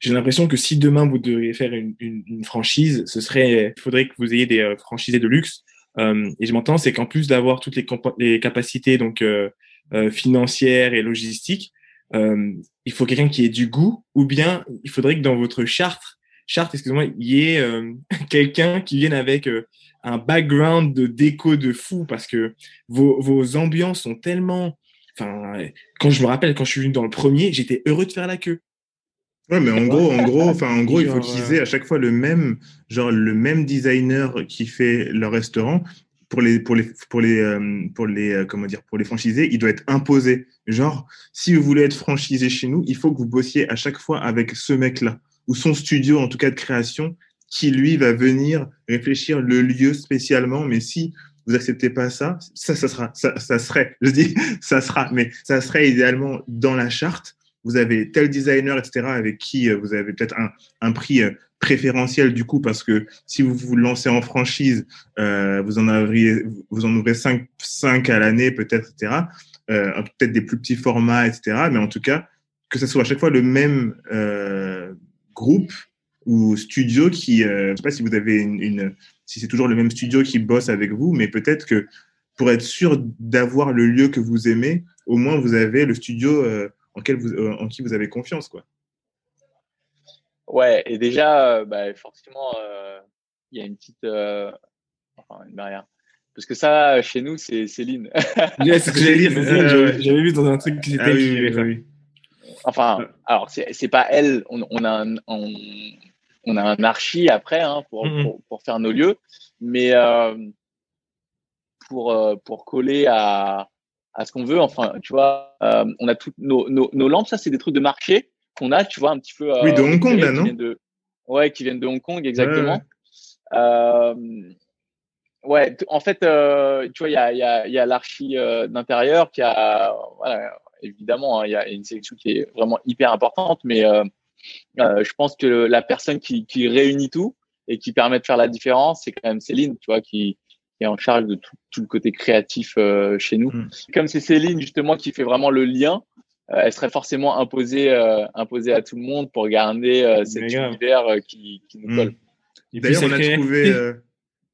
j'ai l'impression que si demain vous devriez faire une, une, une, franchise, ce serait, il faudrait que vous ayez des franchisés de luxe euh, et je m'entends, c'est qu'en plus d'avoir toutes les, les, capacités donc euh, euh, financières et logistiques, il faut quelqu'un qui ait du goût, ou bien il faudrait que dans votre charte, charte, excusez-moi, il y ait quelqu'un qui vienne avec un background de déco de fou, parce que vos, vos ambiances sont tellement Enfin, quand je me rappelle, quand je suis venu dans le premier, j'étais heureux de faire la queue. Ouais, mais en gros, en gros, enfin, en gros, il faut utiliser à chaque fois le même, genre le même designer qui fait le restaurant pour les, pour les, pour les, euh, pour les, euh, comment dire, pour les franchisés, il doit être imposé. Genre, si vous voulez être franchisé chez nous, il faut que vous bossiez à chaque fois avec ce mec-là ou son studio, en tout cas de création, qui lui va venir réfléchir le lieu spécialement. Mais si vous acceptez pas ça, ça, ça sera, ça, ça serait, je dis, ça sera, mais ça serait idéalement dans la charte vous avez tel designer, etc., avec qui euh, vous avez peut-être un, un, prix euh, préférentiel du coup, parce que si vous vous lancez en franchise, euh, vous en avrez, vous en ouvrez 5, 5 à l'année, peut-être, etc., euh, peut-être des plus petits formats, etc., mais en tout cas, que ce soit à chaque fois le même euh, groupe ou studio qui, euh, je sais pas si vous avez une, une si c'est toujours le même studio qui bosse avec vous, mais peut-être que pour être sûr d'avoir le lieu que vous aimez, au moins vous avez le studio euh, en, vous, euh, en qui vous avez confiance. Quoi. Ouais, et déjà, euh, bah, forcément, euh, il y a une petite enfin, une barrière. Parce que ça, chez nous, c'est Céline. c'est ce que j'allais dire. J'avais vu dans un truc qui était. Ah, oui, oui, Enfin, alors, c'est pas elle. On, on a un, on, on, a un archi après hein, pour, -hmm. pour, pour, faire nos lieux. Mais euh, pour, pour coller à, à ce qu'on veut. Enfin, tu vois, euh, on a toutes nos, nos, nos, lampes, ça, c'est des trucs de marché qu'on a, tu vois, un petit peu. Euh, oui, de Hong Kong, là, non de, Ouais, qui viennent de Hong Kong, exactement. ouais, en fait, tu vois, il y a, y a, y a l'archi d'intérieur qui a, voilà, évidemment, hein, il y a une sélection qui est vraiment hyper importante, mais je pense que la personne qui, qui réunit tout et qui permet de faire la différence, c'est quand même Céline, tu vois, qui, est en charge de tout, tout le côté créatif chez nous. Mm. Comme c'est Céline justement qui fait vraiment le lien, euh, elle serait forcément imposée, euh, imposée à tout le monde pour garder euh, cet univers qui, qui, nous colle. Et D'ailleurs, on a trouvé.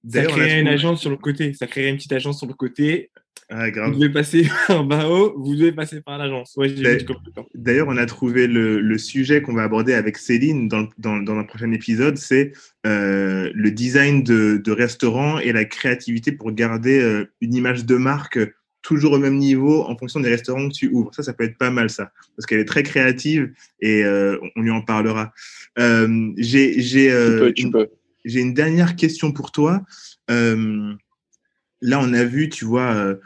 ça crée une agence sur le côté. Ça crée une petite agence sur le côté. Ah, grave. Vous devez passer par Bao, vous devez passer par l'agence. Ouais, D'ailleurs, on a trouvé le, le sujet qu'on va aborder avec Céline dans, dans, dans un prochain épisode, c'est euh, le design de, de restaurants et la créativité pour garder une image de marque toujours au même niveau en fonction des restaurants que tu ouvres. Ça, ça peut être pas mal, ça, parce qu'elle est très créative et euh, on lui en parlera. Euh, j'ai j'ai euh, une, j'ai une dernière question pour toi. Euh, là, on a vu, tu vois, euh,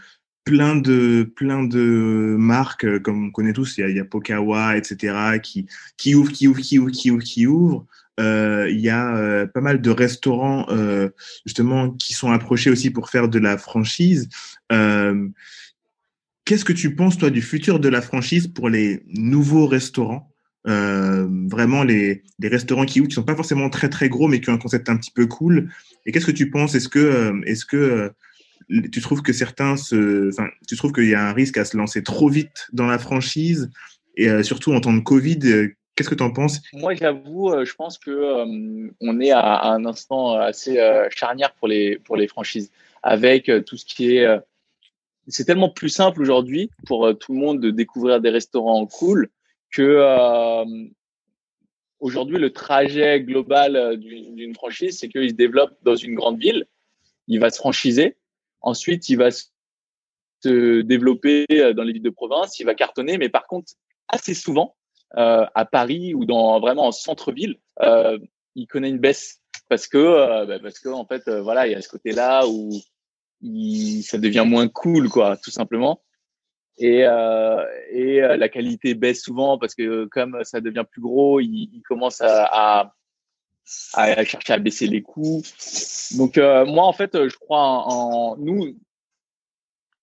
plein de plein de marques, comme on connaît tous. Il y a, Pokawa, etc., qui qui ouvrent, qui ouvrent, qui ouvrent, qui ouvrent, qui ouvrent. Euh, il y a euh, pas mal de restaurants euh, justement qui sont approchés aussi pour faire de la franchise. Qu'est-ce que tu penses toi du futur de la franchise pour les nouveaux restaurants? Vraiment les, les restaurants qui ouvrent, qui sont pas forcément très très gros, mais qui ont un concept un petit peu cool. Et qu'est-ce que tu penses? Est-ce que, est-ce que tu trouves que certains se, enfin, tu trouves qu'il y a un risque à se lancer trop vite dans la franchise? Et surtout en temps de Covid Qu'est-ce que tu en penses? Moi, j'avoue, euh, je pense que euh, on est à, un instant assez euh, charnière pour les pour les franchises, avec tout ce qui est. c'est tellement plus simple aujourd'hui pour tout le monde de découvrir des restaurants cool que aujourd'hui le trajet global d'une franchise, c'est qu'il se développe dans une grande ville, il va se franchiser, ensuite il va se développer dans les villes de province, il va cartonner, mais par contre assez souvent euh, à Paris ou dans vraiment en centre-ville, euh, il connaît une baisse. Parce que euh, bah, parce que en fait voilà il y a ce côté-là où il, ça devient moins cool quoi tout simplement et, euh, et la qualité baisse souvent parce que comme ça devient plus gros, il, il commence à, à, à, chercher à baisser les coûts. Donc moi en fait, je crois en, en, nous.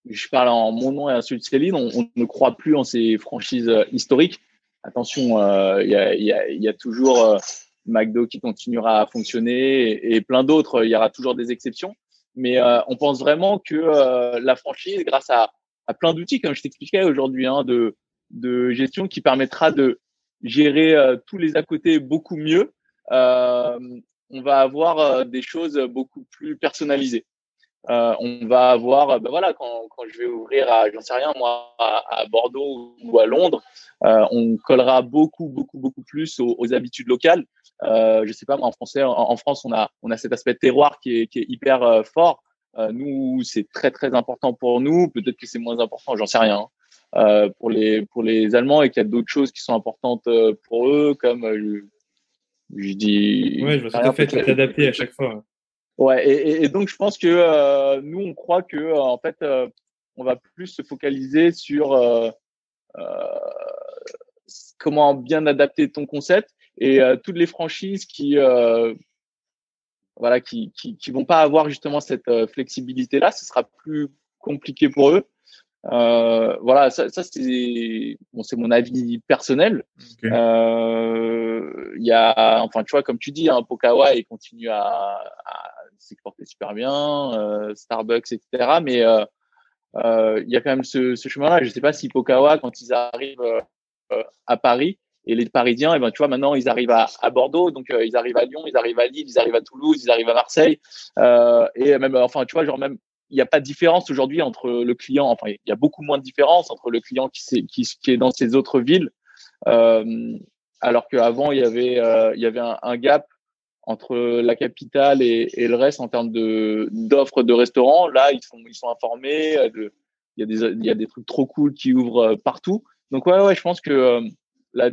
Je parle en mon nom et à celui de Céline. On, ne croit plus en ces franchises historiques attention, euh, il y, a, toujours euh, McDo qui continuera à fonctionner et, plein d'autres. Il y aura toujours des exceptions. Mais euh, on pense vraiment que la franchise, grâce à, plein d'outils, comme je t'expliquais aujourd'hui, hein, de, de gestion qui permettra de gérer tous les à côté beaucoup mieux, on va avoir des choses beaucoup plus personnalisées. Euh, on va avoir, ben voilà, quand, quand, je vais ouvrir à, j'en sais rien, moi, à, Bordeaux ou à Londres, euh, on collera beaucoup, beaucoup, beaucoup plus aux, habitudes locales. Euh, je sais pas, moi, en français, en, France, on a, on a cet aspect terroir qui est, qui est hyper euh, fort. Euh, nous, c'est très, très important pour nous. Peut-être que c'est moins important, j'en sais rien. Hein. pour les, pour les Allemands et qu'il y a d'autres choses qui sont importantes pour eux, comme je, dis. Ouais, je vois tout à fait, t'adapter à chaque fois. Ouais, et, et, donc je pense que euh, nous on croit que euh, en fait euh, on va plus se focaliser sur euh, comment bien adapter ton concept et toutes les franchises qui voilà qui, qui qui vont pas avoir justement cette flexibilité là, ce sera plus compliqué pour eux. Euh, voilà, ça, ça c'est bon, c'est mon avis personnel. Il euh, y a, enfin, tu vois, comme tu dis, hein, Pokawa, il continue à, à s'exporter super bien, euh, Starbucks, etc. Mais euh, euh, il y a quand même ce, ce chemin-là. Je sais pas si Pokawa, quand ils arrivent à Paris, et les Parisiens, et eh ben, tu vois, maintenant, ils arrivent à, Bordeaux, donc ils arrivent à Lyon, ils arrivent à Lille, ils arrivent à Toulouse, ils arrivent à Marseille, et même, enfin, tu vois, genre même il n'y a pas de différence aujourd'hui entre le client, enfin, il y a beaucoup moins de différence entre le client qui, est, dans ces autres villes, euh, alors qu'avant, il y avait, euh, il y avait un, gap entre la capitale et, le reste en termes d'offres de restaurants. Là, ils sont, ils sont informés. Il, y a des, il y a des trucs trop cool qui ouvrent euh, partout. Donc, ouais, ouais, je pense que euh,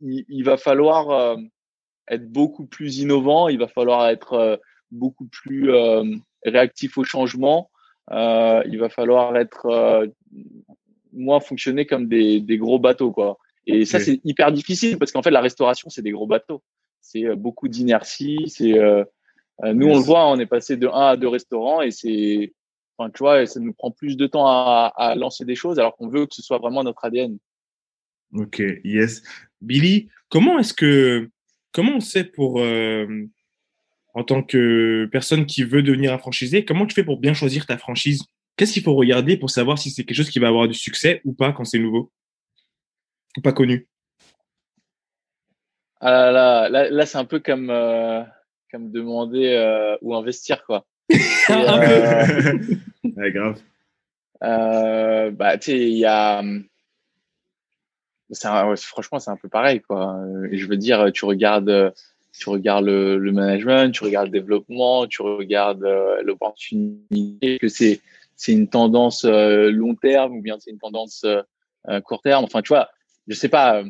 il, il, va falloir euh, être beaucoup plus innovant. Il va falloir être beaucoup plus réactif au changement euh, il va falloir être euh, moins fonctionner comme des, des, gros bateaux, quoi. Et ça, c'est hyper difficile parce qu'en fait, la restauration, c'est des gros bateaux. C'est euh, beaucoup d'inertie, c'est nous, on le voit, on est passé de 1 à 2 restaurants et c'est, enfin, tu vois, ça nous prend plus de temps à, à lancer des choses alors qu'on veut que ce soit vraiment notre ADN. Ok, yes. Billy, comment est-ce que, comment on sait pour, euh, en tant que personne qui veut devenir un franchisé, comment tu fais pour bien choisir ta franchise? Qu'est-ce qu'il faut regarder pour savoir si c'est quelque chose qui va avoir du succès ou pas quand c'est nouveau? Ou pas connu? Ah là, là, là, c'est un peu comme, euh, comme demander euh, où investir, quoi. un peu. ouais, grave. bah, tu sais, il y a franchement, c'est un peu pareil, quoi. Je veux dire, tu regardes, le, management, tu regardes le développement, tu regardes euh, l'opportunité, que c'est c'est une tendance euh, long terme ou bien c'est une tendance euh, court terme? Enfin, tu vois, je sais pas.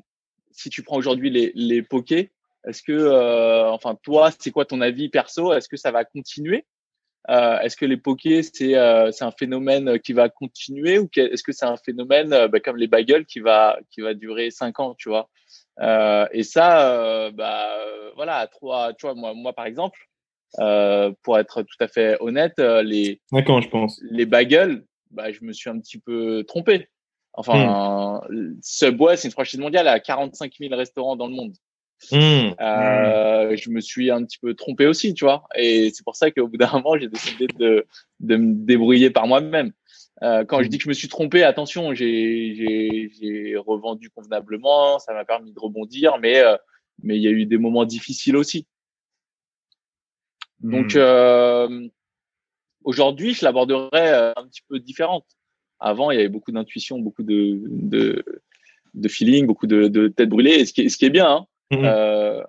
Si tu prends aujourd'hui les les pokés, est-ce que, enfin, toi, c'est quoi ton avis perso? Est-ce que ça va continuer? Euh, est-ce que les pokés, c'est euh, un phénomène qui va continuer ou est-ce que c'est un phénomène euh, bah, comme les bagels qui va, qui va durer cinq ans, tu vois? Euh, Et ça, bah, voilà, trois, tu vois, moi, moi par exemple, pour être tout à fait honnête, les, ans, je pense. les bagels, bah, je me suis un petit peu trompé. Enfin, hmm. Subway, c'est une franchise mondiale à 45 000 restaurants dans le monde. Mmh. Euh, je me suis un petit peu trompé aussi, tu vois. Et c'est pour ça qu'au bout d'un moment, j'ai décidé de, de me débrouiller par moi-même. Euh, quand je mmh. dis que je me suis trompé, attention, j'ai revendu convenablement, ça m'a permis de rebondir, mais euh, mais il y a eu des moments difficiles aussi. Donc mmh. euh, aujourd'hui, je l'aborderais euh, un petit peu différente. Avant, il y avait beaucoup d'intuition, beaucoup de, de, de feeling, beaucoup de, de tête brûlée, et ce qui est, ce qui est bien. Hein. Mmh euh,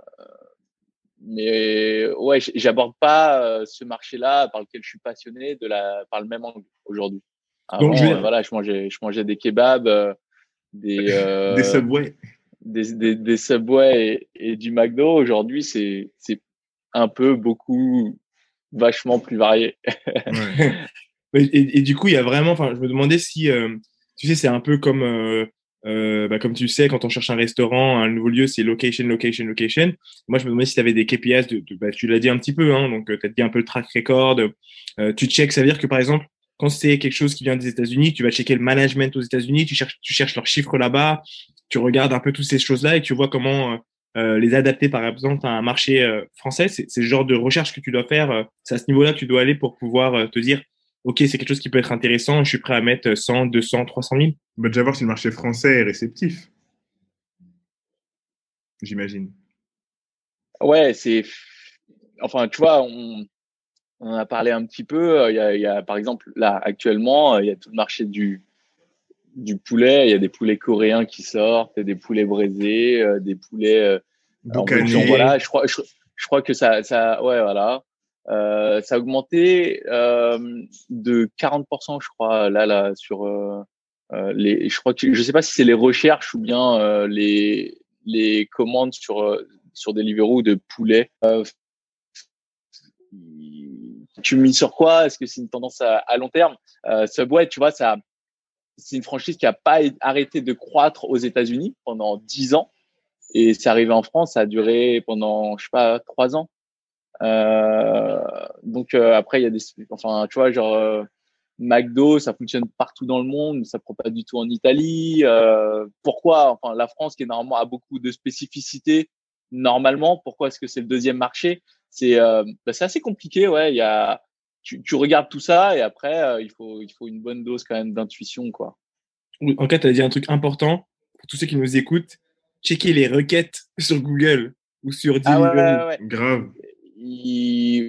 mais ouais, j'aborde pas euh, ce marché-là par lequel je suis passionné de la, par le même angle aujourd'hui. Avant, je... Euh, voilà, je mangeais, je mangeais des kebabs, des, des Subway, des, des, des Subway et, et, du McDo. Aujourd'hui, c'est, c'est un peu beaucoup, vachement plus varié. et, et, du coup, il y a vraiment, enfin, je me demandais si, tu sais, c'est un peu comme euh, bah, comme tu sais, quand on cherche un restaurant, un nouveau lieu, c'est location, location, location. Moi, je me demandais si tu avais des KPIs, de, bah, tu l'as dit un petit peu, hein, donc euh, tu as dit un peu le track record. Euh, tu checks, ça veut dire que par exemple, quand c'est quelque chose qui vient des États-Unis, tu vas checker le management aux États-Unis, tu cherches, tu cherches leurs chiffres là-bas, tu regardes un peu toutes ces choses-là et tu vois comment euh, les adapter par exemple à un marché français. C'est, c'est le genre de recherche que tu dois faire. c'est à ce niveau-là que tu dois aller pour pouvoir te dire OK, c'est quelque chose qui peut être intéressant, je suis prêt à mettre 100, 200, 300 000 va déjà voir si le marché français est réceptif. J'imagine. Ouais, c'est. Enfin, tu vois, on, on en a parlé un petit peu. Il y, a, il y a, par exemple, là, actuellement, il y a tout le marché du, du poulet. Il y a des poulets coréens qui sortent, des poulets braisés, euh, des poulets. Euh, voilà, je crois, je, je, crois que ça, ça, ouais, voilà. Euh, ça a augmenté euh, de 40%, je crois, là, là, sur, euh, euh, les, je crois que je sais pas si c'est les recherches ou bien euh, les les commandes sur sur Deliveroo de poulet. tu mises sur quoi? Est-ce que c'est une tendance à, long terme? Subway, tu vois, ça c'est une franchise qui a pas arrêté de croître aux États-Unis pendant dix ans et c'est arrivé en France, ça a duré pendant je sais pas trois ans. Euh, donc après il y a des enfin tu vois genre McDo, ça fonctionne partout dans le monde, mais ça prend pas du tout en Italie. Euh, pourquoi Enfin, la France, qui est normalement a beaucoup de spécificités, normalement, pourquoi est-ce que c'est le deuxième marché? C'est euh, bah, c'est assez compliqué, ouais. Il y a, tu, tu regardes tout ça et après, euh, il faut il faut une bonne dose quand même d'intuition, quoi. En fait, tu as dit un truc important pour tous ceux qui nous écoutent. Checker les requêtes sur Google ou sur ah ouais, Grave.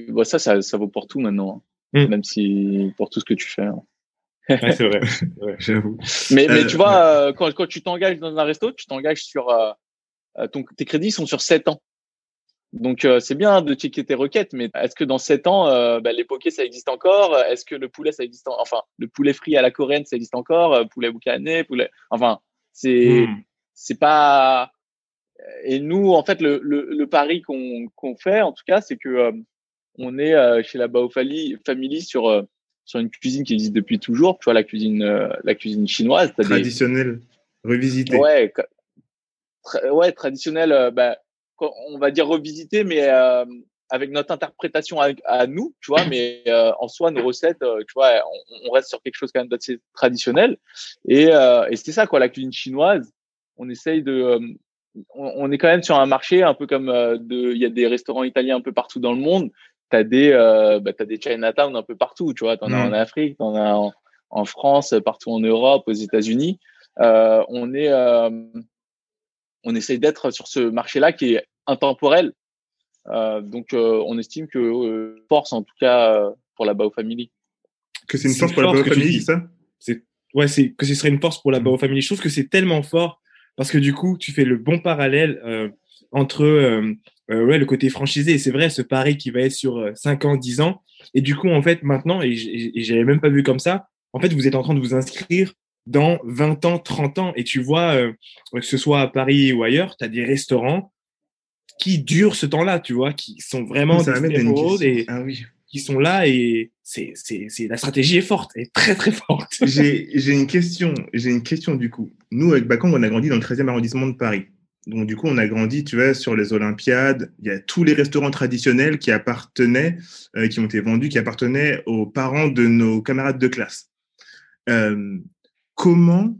Bon, ça, ça, ça vaut pour tout maintenant. Hein. Mm. même si pour tout ce que tu fais. Hein. c'est vrai, j'avoue. Mais, mais tu vois, euh, quand, quand tu t'engages dans un resto, tu t'engages sur euh, euh ton, tes crédits sont sur 7 ans. Donc euh, c'est bien de checker tes requêtes, mais est-ce que dans 7 ans, euh, bah, les pokés ça existe encore? Est-ce que le poulet ça existe en... Enfin, le poulet frit à la coréenne ça existe encore? Poulet boucané, poulet. Enfin, c'est mm. c'est pas. Et nous, en fait, le, le, le pari qu'on qu'on fait, en tout cas, c'est que on est euh, chez la Bao Family sur euh, sur une cuisine qui existe depuis toujours. Tu vois la cuisine euh, la cuisine chinoise. Traditionnelle, revisitée. Ouais, ouais, traditionnelle. Bah, on va dire revisité, mais avec notre interprétation à, nous, tu vois, mais euh, en soi, nos recettes, euh, tu vois, on, reste sur quelque chose quand même d'assez traditionnel. Et, euh, et c'est ça, quoi, la cuisine chinoise. On essaye de, on, est quand même sur un marché un peu comme de, il y a des restaurants italiens un peu partout dans le monde. T'as des, bah, t'as des Chinatown un peu partout, tu vois. T'en as en mmh. Afrique, t'en as en, en, France, partout en Europe, aux États-Unis. on est, on essaye d'être sur ce marché-là qui est intemporel euh, donc, euh, on estime que euh, force, en tout cas, pour la Bao Family. Que c'est une force pour la Bao Family, c'est ça? Ouais, c'est que ce serait une force pour la Bao Family. Je trouve que c'est tellement fort parce que du coup, tu fais le bon parallèle entre ouais, le côté franchisé. Et c'est vrai, ce pari qui va être sur 5 ans, 10 ans. Et du coup, en fait, maintenant, et j'avais même pas vu comme ça, en fait, vous êtes en train de vous inscrire dans 20 ans, 30 ans. Et tu vois, que ce soit à Paris ou ailleurs, tu as des restaurants qui durent ce temps-là, tu vois, qui sont vraiment des et ah, oui. Qui sont là et c'est, la stratégie est forte, est très très forte. j'ai, j'ai une question, j'ai une question du coup. Nous, avec Bacon, on a grandi dans le 13e arrondissement de Paris. Donc, du coup, on a grandi, tu vois, sur les Olympiades. Il y a tous les restaurants traditionnels qui appartenaient, euh, qui ont été vendus, qui appartenaient aux parents de nos camarades de classe. Euh, comment,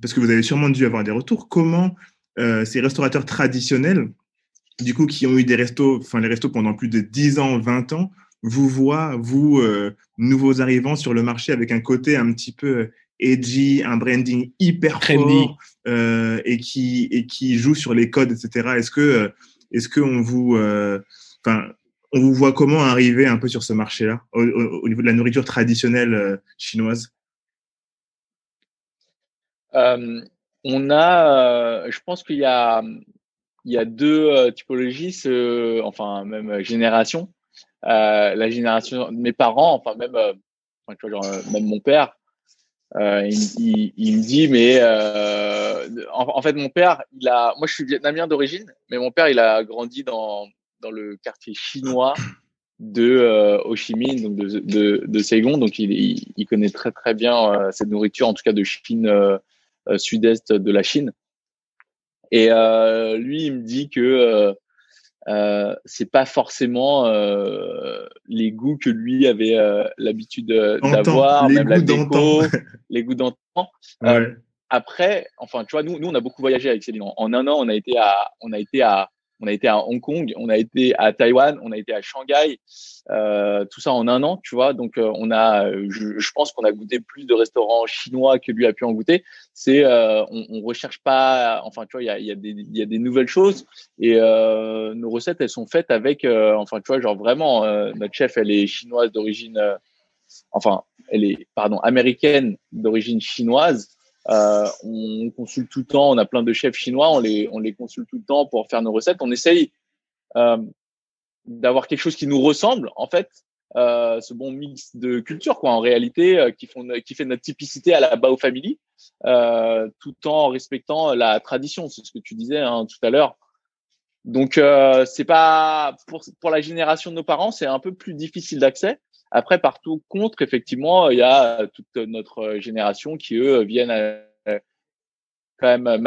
parce que vous avez sûrement dû avoir des retours, comment euh, ces restaurateurs traditionnels du coup, qui ont eu des restos, enfin les restos pendant plus de 10 ans, 20 ans, vous voient, vous, euh, nouveaux arrivants sur le marché avec un côté un petit peu euh, edgy, un branding hyper fort euh, et qui et qui joue sur les codes, etc. Est-ce que est-ce que on vous, enfin, on vous voit comment arriver un peu sur ce marché-là au, niveau de la nourriture traditionnelle chinoise? On a, je pense qu'il y a il y a deux euh, typologies, enfin même euh, génération. Euh, la génération de mes parents, enfin même, même mon père, il, il, me dit mais en, fait mon père, il a, moi je suis vietnamien d'origine, mais mon père il a grandi dans dans le quartier chinois de Ho Chi Minh, donc de, de, de Saigon, donc il, il, connaît très très bien cette nourriture, en tout cas de Chine sud-est de la Chine. Et euh, lui, il me dit que euh, euh, c'est pas forcément euh, les goûts que lui avait euh, l'habitude d'avoir, même la déco, les goûts d'antan. Ouais. après, enfin, tu vois, nous, nous, on a beaucoup voyagé avec Céline. En, un an, on a été à, on a été à on a été à Hong Kong, on a été à Taïwan, on a été à Shanghai, euh, tout ça en un an, tu vois. Donc euh, on a, je, je pense qu'on a goûté plus de restaurants chinois que lui a pu en goûter. C'est, euh, on, on recherche pas, enfin tu vois, il y a, y, a y a des nouvelles choses et euh, nos recettes elles sont faites avec, euh, enfin tu vois, genre vraiment notre chef elle est chinoise d'origine, enfin elle est pardon américaine d'origine chinoise. Euh, on consulte tout le temps, on a plein de chefs chinois, on les, on les consulte tout le temps pour faire nos recettes. On essaye euh, d'avoir quelque chose qui nous ressemble, en fait, euh, ce bon mix de culture, quoi, en réalité, euh, qui, font, qui fait notre typicité à la Bao Family, euh, tout en respectant la tradition. C'est ce que tu disais hein, tout à l'heure. Donc, c'est pas pour, pour la génération de nos parents, c'est un peu plus difficile d'accès. Après, partout contre, effectivement, il y a toute notre génération qui, eux, viennent euh, quand même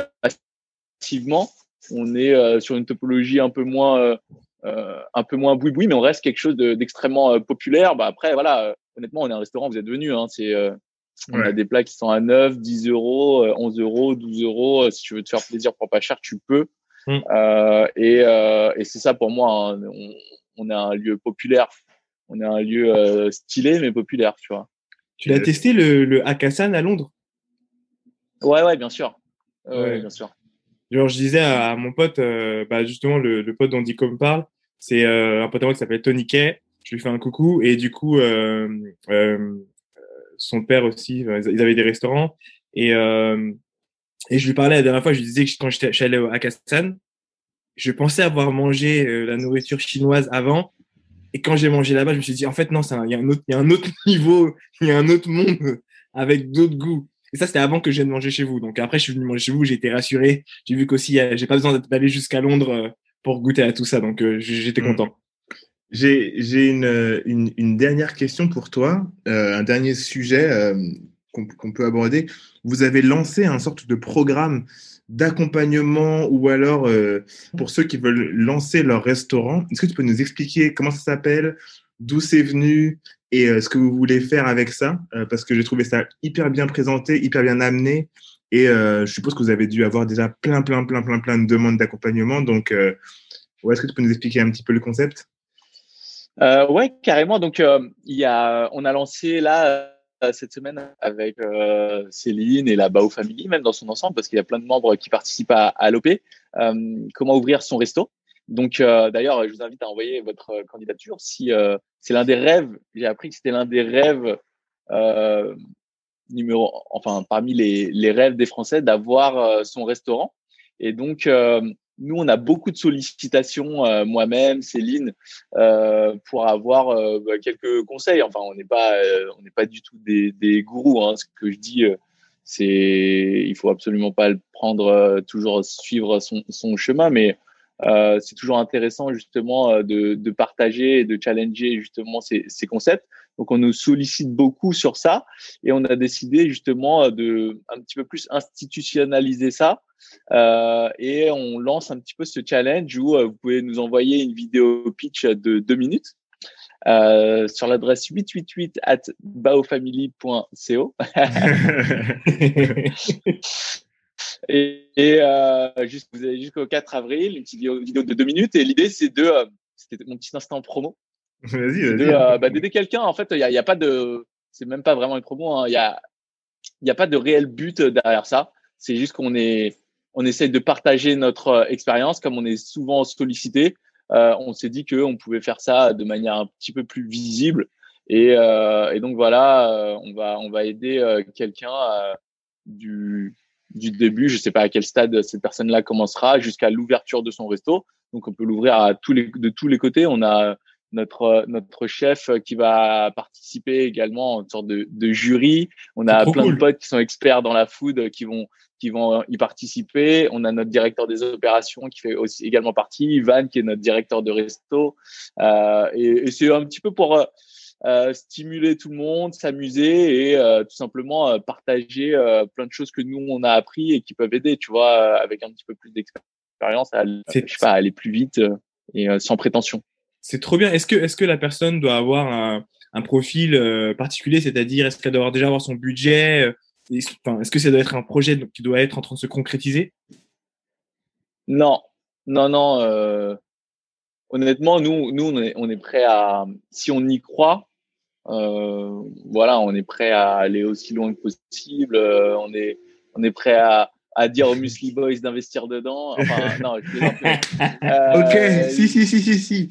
massivement. On est euh, sur une topologie un peu moins, euh, un peu moins boui-boui, mais on reste quelque chose d'extrêmement populaire. Bah, après, voilà, honnêtement, on est un restaurant, vous êtes venus. Hein, c'est, on a des plats qui sont à 9, 10 euros, 11 euros, 12 euros. Si tu veux te faire plaisir pour pas cher, tu peux. Mmh. et, et c'est ça pour moi. Hein, on, on, est un lieu populaire on est un lieu euh, stylé mais populaire, tu vois. Tu l'as testé le, le Hakkasan à Londres? Ouais, ouais, bien sûr. ouais. bien sûr. Genre, je disais à, mon pote, euh, bah, justement, le, le, pote dont Dicom parle, c'est euh, un pote à moi qui s'appelle Tony Kay. Je lui fais un coucou. Et du coup, son père aussi, ils avaient des restaurants. Et, et je lui parlais la dernière fois, je lui disais que quand j'étais allé au Hakkasan, je pensais avoir mangé la nourriture chinoise avant et quand j'ai mangé là-bas, je me suis dit, en fait, non, il y, a un autre, y a un autre niveau, il y a un autre monde avec d'autres goûts. Et ça, c'était avant que je vienne manger chez vous. Donc après, je suis venu manger chez vous, j'ai été rassuré. J'ai vu qu'aussi, j'ai pas besoin d'aller jusqu'à Londres euh, pour goûter à tout ça. Donc euh, j'étais hmm. content. J'ai une, une, une, dernière question pour toi, euh, un dernier sujet. qu'on peut aborder. Vous avez lancé un sorte de programme d'accompagnement ou alors euh, pour ceux qui veulent lancer leur restaurant. Est-ce que tu peux nous expliquer comment ça s'appelle, d'où c'est venu et euh, ce que vous voulez faire avec ça? Euh, Parce que j'ai trouvé ça hyper bien présenté, hyper bien amené. Et je suppose que vous avez dû avoir déjà plein, plein, plein, plein, plein de demandes d'accompagnement. Donc, est-ce que tu peux nous expliquer un petit peu le concept? Euh, Ouais, carrément. Donc, il y a, on a lancé là euh, cette semaine avec euh, Céline et la Bao Family, même dans son ensemble, parce qu'il y a plein de membres qui participent à, à l'OP. Euh, comment ouvrir son resto Donc, d'ailleurs, je vous invite à envoyer votre candidature. Si c'est l'un des rêves, j'ai appris que c'était l'un des rêves numéro, enfin parmi les, les rêves des Français d'avoir son restaurant. Et donc, nous, on a beaucoup de sollicitations, euh, moi-même, Céline, euh, pour avoir euh, bah, quelques conseils. Enfin, on n'est pas, on n'est pas du tout des, des gourous. Hein. Ce que je dis, c'est, il faut absolument pas le prendre toujours suivre son, son chemin, mais c'est toujours intéressant justement de, de, partager et de challenger justement ces, ces concepts. Donc, on nous sollicite beaucoup sur ça et on a décidé justement de un petit peu plus institutionnaliser ça euh, et on lance un petit peu ce challenge où euh, vous pouvez nous envoyer une vidéo pitch de deux minutes euh, sur l'adresse 888 at baofamily.co. et, et euh, juste, vous avez jusqu'au 4 avril une petite vidéo, de deux minutes. Et l'idée, c'est de, euh, c'était mon petit instant promo. Vas-y, vas-y. Euh, bah, d'aider quelqu'un. En fait, il n'y a, y a, pas de, c'est même pas vraiment une promo. Hein. Il hein. y a, il n'y a pas de réel but derrière ça. C'est juste qu'on est, on essaye de partager notre euh, expérience, comme on est souvent sollicité. Euh, on s'est dit qu'on pouvait faire ça de manière un petit peu plus visible. Et, euh, et donc voilà, euh, on va on va aider euh, quelqu'un du du début, je sais pas à quel stade cette personne-là commencera, jusqu'à l'ouverture de son resto. Donc on peut l'ouvrir à tous les de tous les côtés. On a notre notre chef qui va participer également en sorte de, de jury. On a plein de potes qui sont experts dans la food qui vont qui vont y participer. On a notre directeur des opérations qui fait aussi également partie, Ivan qui est notre directeur de resto. Euh, et, et c'est un petit peu pour euh, stimuler tout le monde, s'amuser et euh, tout simplement euh, partager euh, plein de choses que nous on a appris et qui peuvent aider, tu vois, avec un petit peu plus d'expérience à, je sais pas, aller plus vite et sans prétention. C'est trop bien. Est-ce que est-ce que la personne doit avoir un, un profil particulier, c'est-à-dire est-ce qu'elle doit déjà avoir son budget est-ce que ça doit être un projet qui doit être en train de se concrétiser? Non, non, non. Euh, honnêtement, nous, nous, on est, on est prêt à, si on y croit, euh, voilà, on est prêt à aller aussi loin que possible. Euh, on est, on est prêt à, à dire aux Musli Boys d'investir dedans. Enfin, non, je ok, si, si, si, si, si.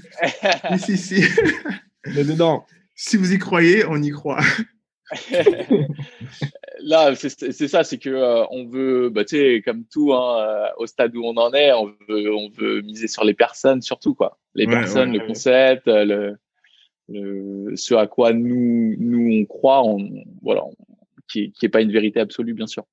si, si, si. dedans. Si vous y croyez, on y croit. Là, c'est ça, c'est que euh, on veut, bah, tu sais, comme tout, hein, euh, au stade où on en est, on veut, on veut miser sur les personnes surtout, quoi. Les personnes, le concept, euh, le, le, ce à quoi nous, nous on croit, on, voilà, qui, qui est pas une vérité absolue, bien sûr.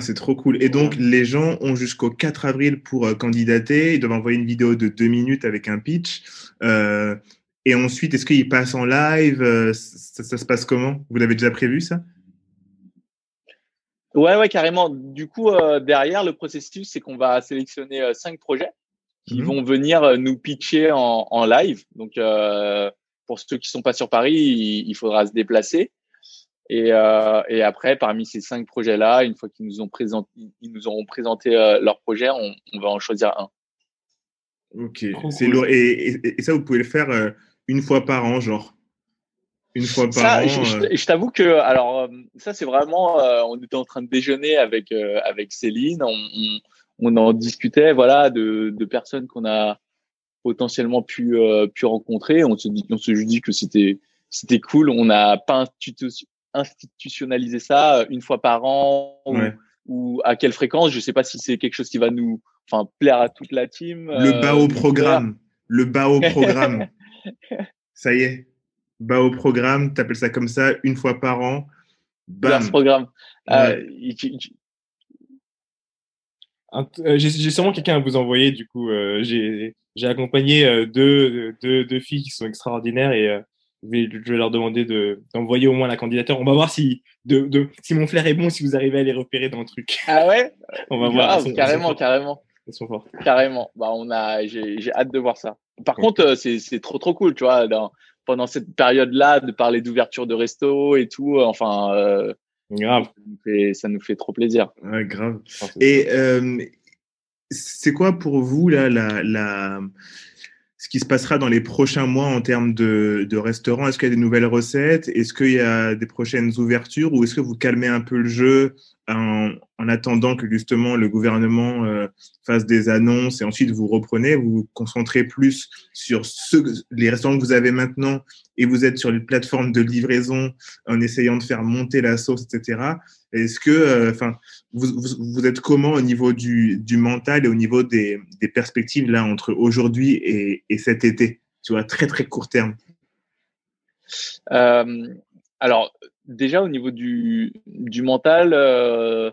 C'est trop cool. Et donc, les gens ont jusqu'au 4 avril pour candidater. Ils doivent envoyer une vidéo de deux minutes avec un pitch. Euh, et ensuite, est-ce qu'ils passent en live ça, ça, se passe comment? Vous l'avez déjà prévu, ça? Ouais, ouais, carrément. Du coup, euh, derrière, le processus, c'est qu'on va sélectionner euh, cinq projets qui mhm. vont venir euh, nous pitcher en, en live. Donc, euh, pour ceux qui sont pas sur Paris, il, faudra se déplacer. Et, et après, parmi ces cinq projets-là, une fois qu'ils nous ont présenté, ils nous auront présenté leur projet, on, on, va en choisir un. Ok, c'est lourd. Et, et, et, ça, vous pouvez le faire une fois par an, genre une fois par ça, an. Je, euh. je, t'avoue que, alors, euh, ça, c'est vraiment, euh, on était en train de déjeuner avec, avec Céline, on, on, on, en discutait, voilà, de, de personnes qu'on a potentiellement pu, pu rencontrer. On se dit, on se dit que c'était, c'était cool. On n'a pas institutionnalisé ça une fois par an ou, ou, à quelle fréquence. Je sais pas si c'est quelque chose qui va nous, enfin, plaire à toute la team. Le bas au programme. Le bas au programme. ça y est bas au programme, tu appelles ça comme ça, une fois par an. Bam. programme. Euh, euh, j'ai sûrement quelqu'un à vous envoyer, du coup. Euh, j'ai accompagné deux, deux, deux, filles qui sont extraordinaires et je vais, leur demander de, d'envoyer au moins la candidature. On va voir si, de, de, si mon flair est bon, si vous arrivez à les repérer dans le truc. Ah ouais? On va voir. carrément, carrément. Sont. Carrément. Bah, on a, j'ai, j'ai hâte de voir ça. Par contre, euh, c'est, c'est trop, trop cool, tu vois, dans, pendant cette période-là, de parler d'ouverture de resto et tout. Enfin, euh, grave. Ça nous, fait, ça nous fait trop plaisir. Ouais, grave. Et euh, c'est quoi pour vous là, la, la, ce qui se passera dans les prochains mois en termes de, de restaurants? Est-ce qu'il y a des nouvelles recettes? Est-ce qu'il y a des prochaines ouvertures? Ou est-ce que vous calmez un peu le jeu en, en attendant que justement le gouvernement euh, fasse des annonces et ensuite vous reprenez Vous vous concentrez plus sur les restaurants que vous avez maintenant et vous êtes sur les plateformes de livraison en essayant de faire monter la sauce, etc. Est-ce que, euh, vous, êtes comment au niveau du, mental et au niveau des, perspectives là entre aujourd'hui et, et, cet été, tu vois, très très court terme? Euh, Alors déjà au niveau du, du mental, euh,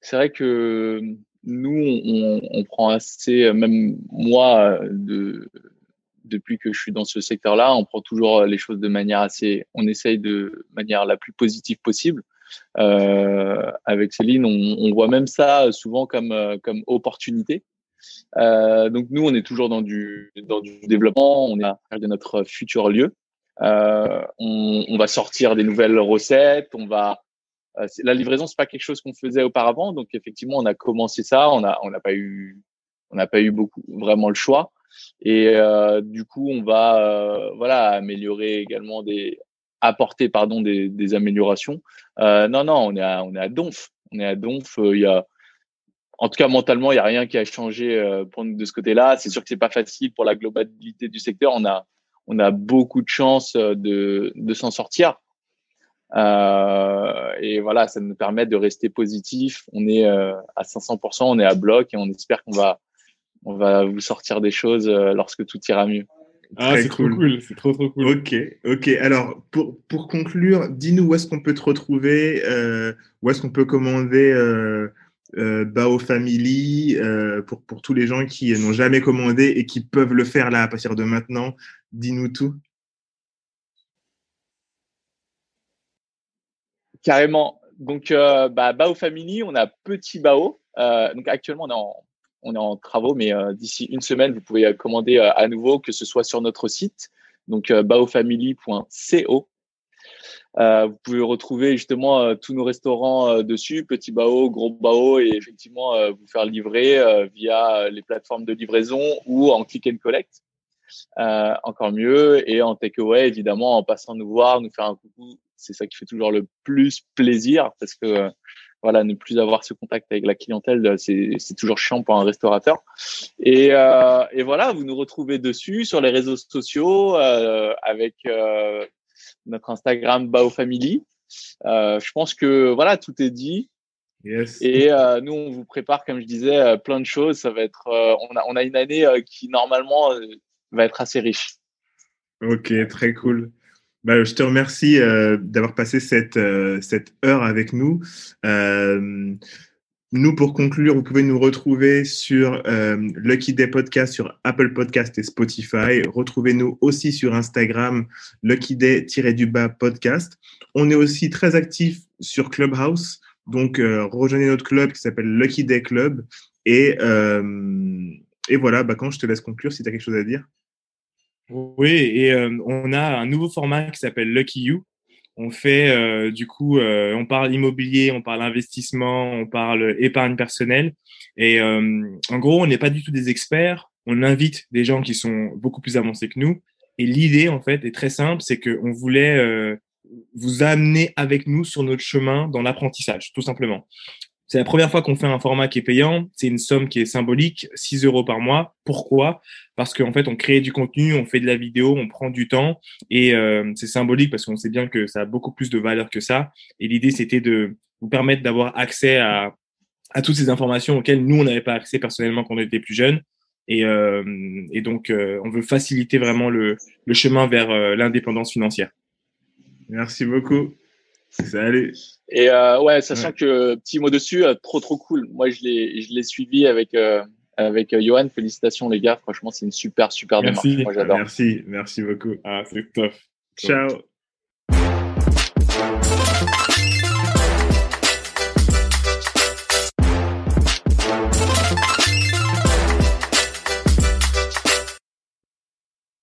c'est vrai que nous on, on, prend assez, même moi de depuis que je suis dans ce secteur-là, on prend toujours les choses de manière assez, on essaye de manière la plus positive possible. Euh, avec Céline, on, on, voit même ça souvent comme euh, comme opportunité. Euh, donc nous, on est toujours dans du dans du développement. On est à de notre futur lieu. Euh, on, on, va sortir des nouvelles recettes. On va euh, la livraison, c'est pas quelque chose qu'on faisait auparavant. Donc effectivement, on a commencé ça. On a on n'a pas eu on n'a pas eu beaucoup vraiment le choix. Et euh, du coup, on va voilà améliorer également des apporter pardon des, des améliorations. Euh, non, non, on est à, on est à Donf. On est à Donf. Euh, il y a, en tout cas mentalement, il y a rien qui a changé euh, pour nous de ce côté-là. C'est sûr que c'est pas facile pour la globalité du secteur. On a, on a beaucoup de chance de, de s'en sortir. Euh, et voilà, ça nous permet de rester positif. On est à 500%, on est à bloc et on espère qu'on va, on va vous sortir des choses lorsque tout ira mieux. Ah, c'est cool. trop cool, c'est trop trop cool. Ok, ok. Alors pour, pour conclure, dis-nous où est-ce qu'on peut te retrouver, euh, où est-ce qu'on peut commander euh, euh, Bao Family euh, pour, pour tous les gens qui n'ont jamais commandé et qui peuvent le faire là à partir de maintenant. Dis-nous tout. Carrément. Donc euh, bah, Bao Family, on a Petit Bao. Euh, donc actuellement on est en travaux, mais euh, d'ici une semaine, vous pouvez commander à nouveau, que ce soit sur notre site, donc baofamily.co. vous pouvez retrouver justement tous nos restaurants dessus, Petit Bao, Gros Bao, et effectivement vous faire livrer via les plateformes de livraison ou en click and collect. Encore mieux, et en takeaway, évidemment, en passant nous voir, nous faire un coucou, c'est ça qui fait toujours le plus plaisir parce que voilà, ne plus avoir ce contact avec la clientèle, euh, c'est toujours chiant pour un restaurateur. Et, euh, et, voilà, vous nous retrouvez dessus sur les réseaux sociaux euh, avec euh, notre Instagram Bao Family. Euh, je pense que voilà, tout est dit. Yes. Et euh, nous, on vous prépare, comme je disais, plein de choses. Ça va être, on a, on a une année qui normalement va être assez riche. Ok, très cool. Bah, je te remercie euh, d'avoir passé cette, euh, cette heure avec nous. Euh, nous, pour conclure, vous pouvez nous retrouver sur Lucky Day Podcast, sur Apple Podcast et Spotify. Retrouvez-nous aussi sur Instagram, Lucky Day-du-bas podcast. On est aussi très actif sur Clubhouse. Donc, rejoignez notre club qui s'appelle Lucky Day Club. Et, et voilà, bah, quand je te laisse conclure, si tu as quelque chose à dire. Oui, et euh, on a un nouveau format qui s'appelle Lucky You. On fait euh, du coup, euh, on parle immobilier, on parle investissement, on parle épargne personnelle. Et en gros, on n'est pas du tout des experts. On invite des gens qui sont beaucoup plus avancés que nous. Et l'idée, en fait, est très simple, c'est qu'on voulait vous amener avec nous sur notre chemin dans l'apprentissage, tout simplement. C'est la première fois qu'on fait un format qui est payant. C'est une somme qui est symbolique, 6 euros par mois. Pourquoi? Parce qu'en fait, on crée du contenu, on fait de la vidéo, on prend du temps et euh, c'est symbolique parce qu'on sait bien que ça a beaucoup plus de valeur que ça. Et l'idée, c'était de vous permettre d'avoir accès à, toutes ces informations auxquelles nous, on n'avait pas accès personnellement quand on était plus jeunes. Et, euh, donc, euh, on veut faciliter vraiment le, chemin vers l'indépendance financière. Merci beaucoup. Salut. Et euh, ouais, sachant ouais. que petit mot dessus, euh, trop trop cool. Moi, je l'ai je l'ai suivi avec euh, avec Johan. Félicitations les gars. Franchement, c'est une super super merci. démarche. Moi, j'adore. Merci, merci beaucoup. Ah, c'est top. Ciao.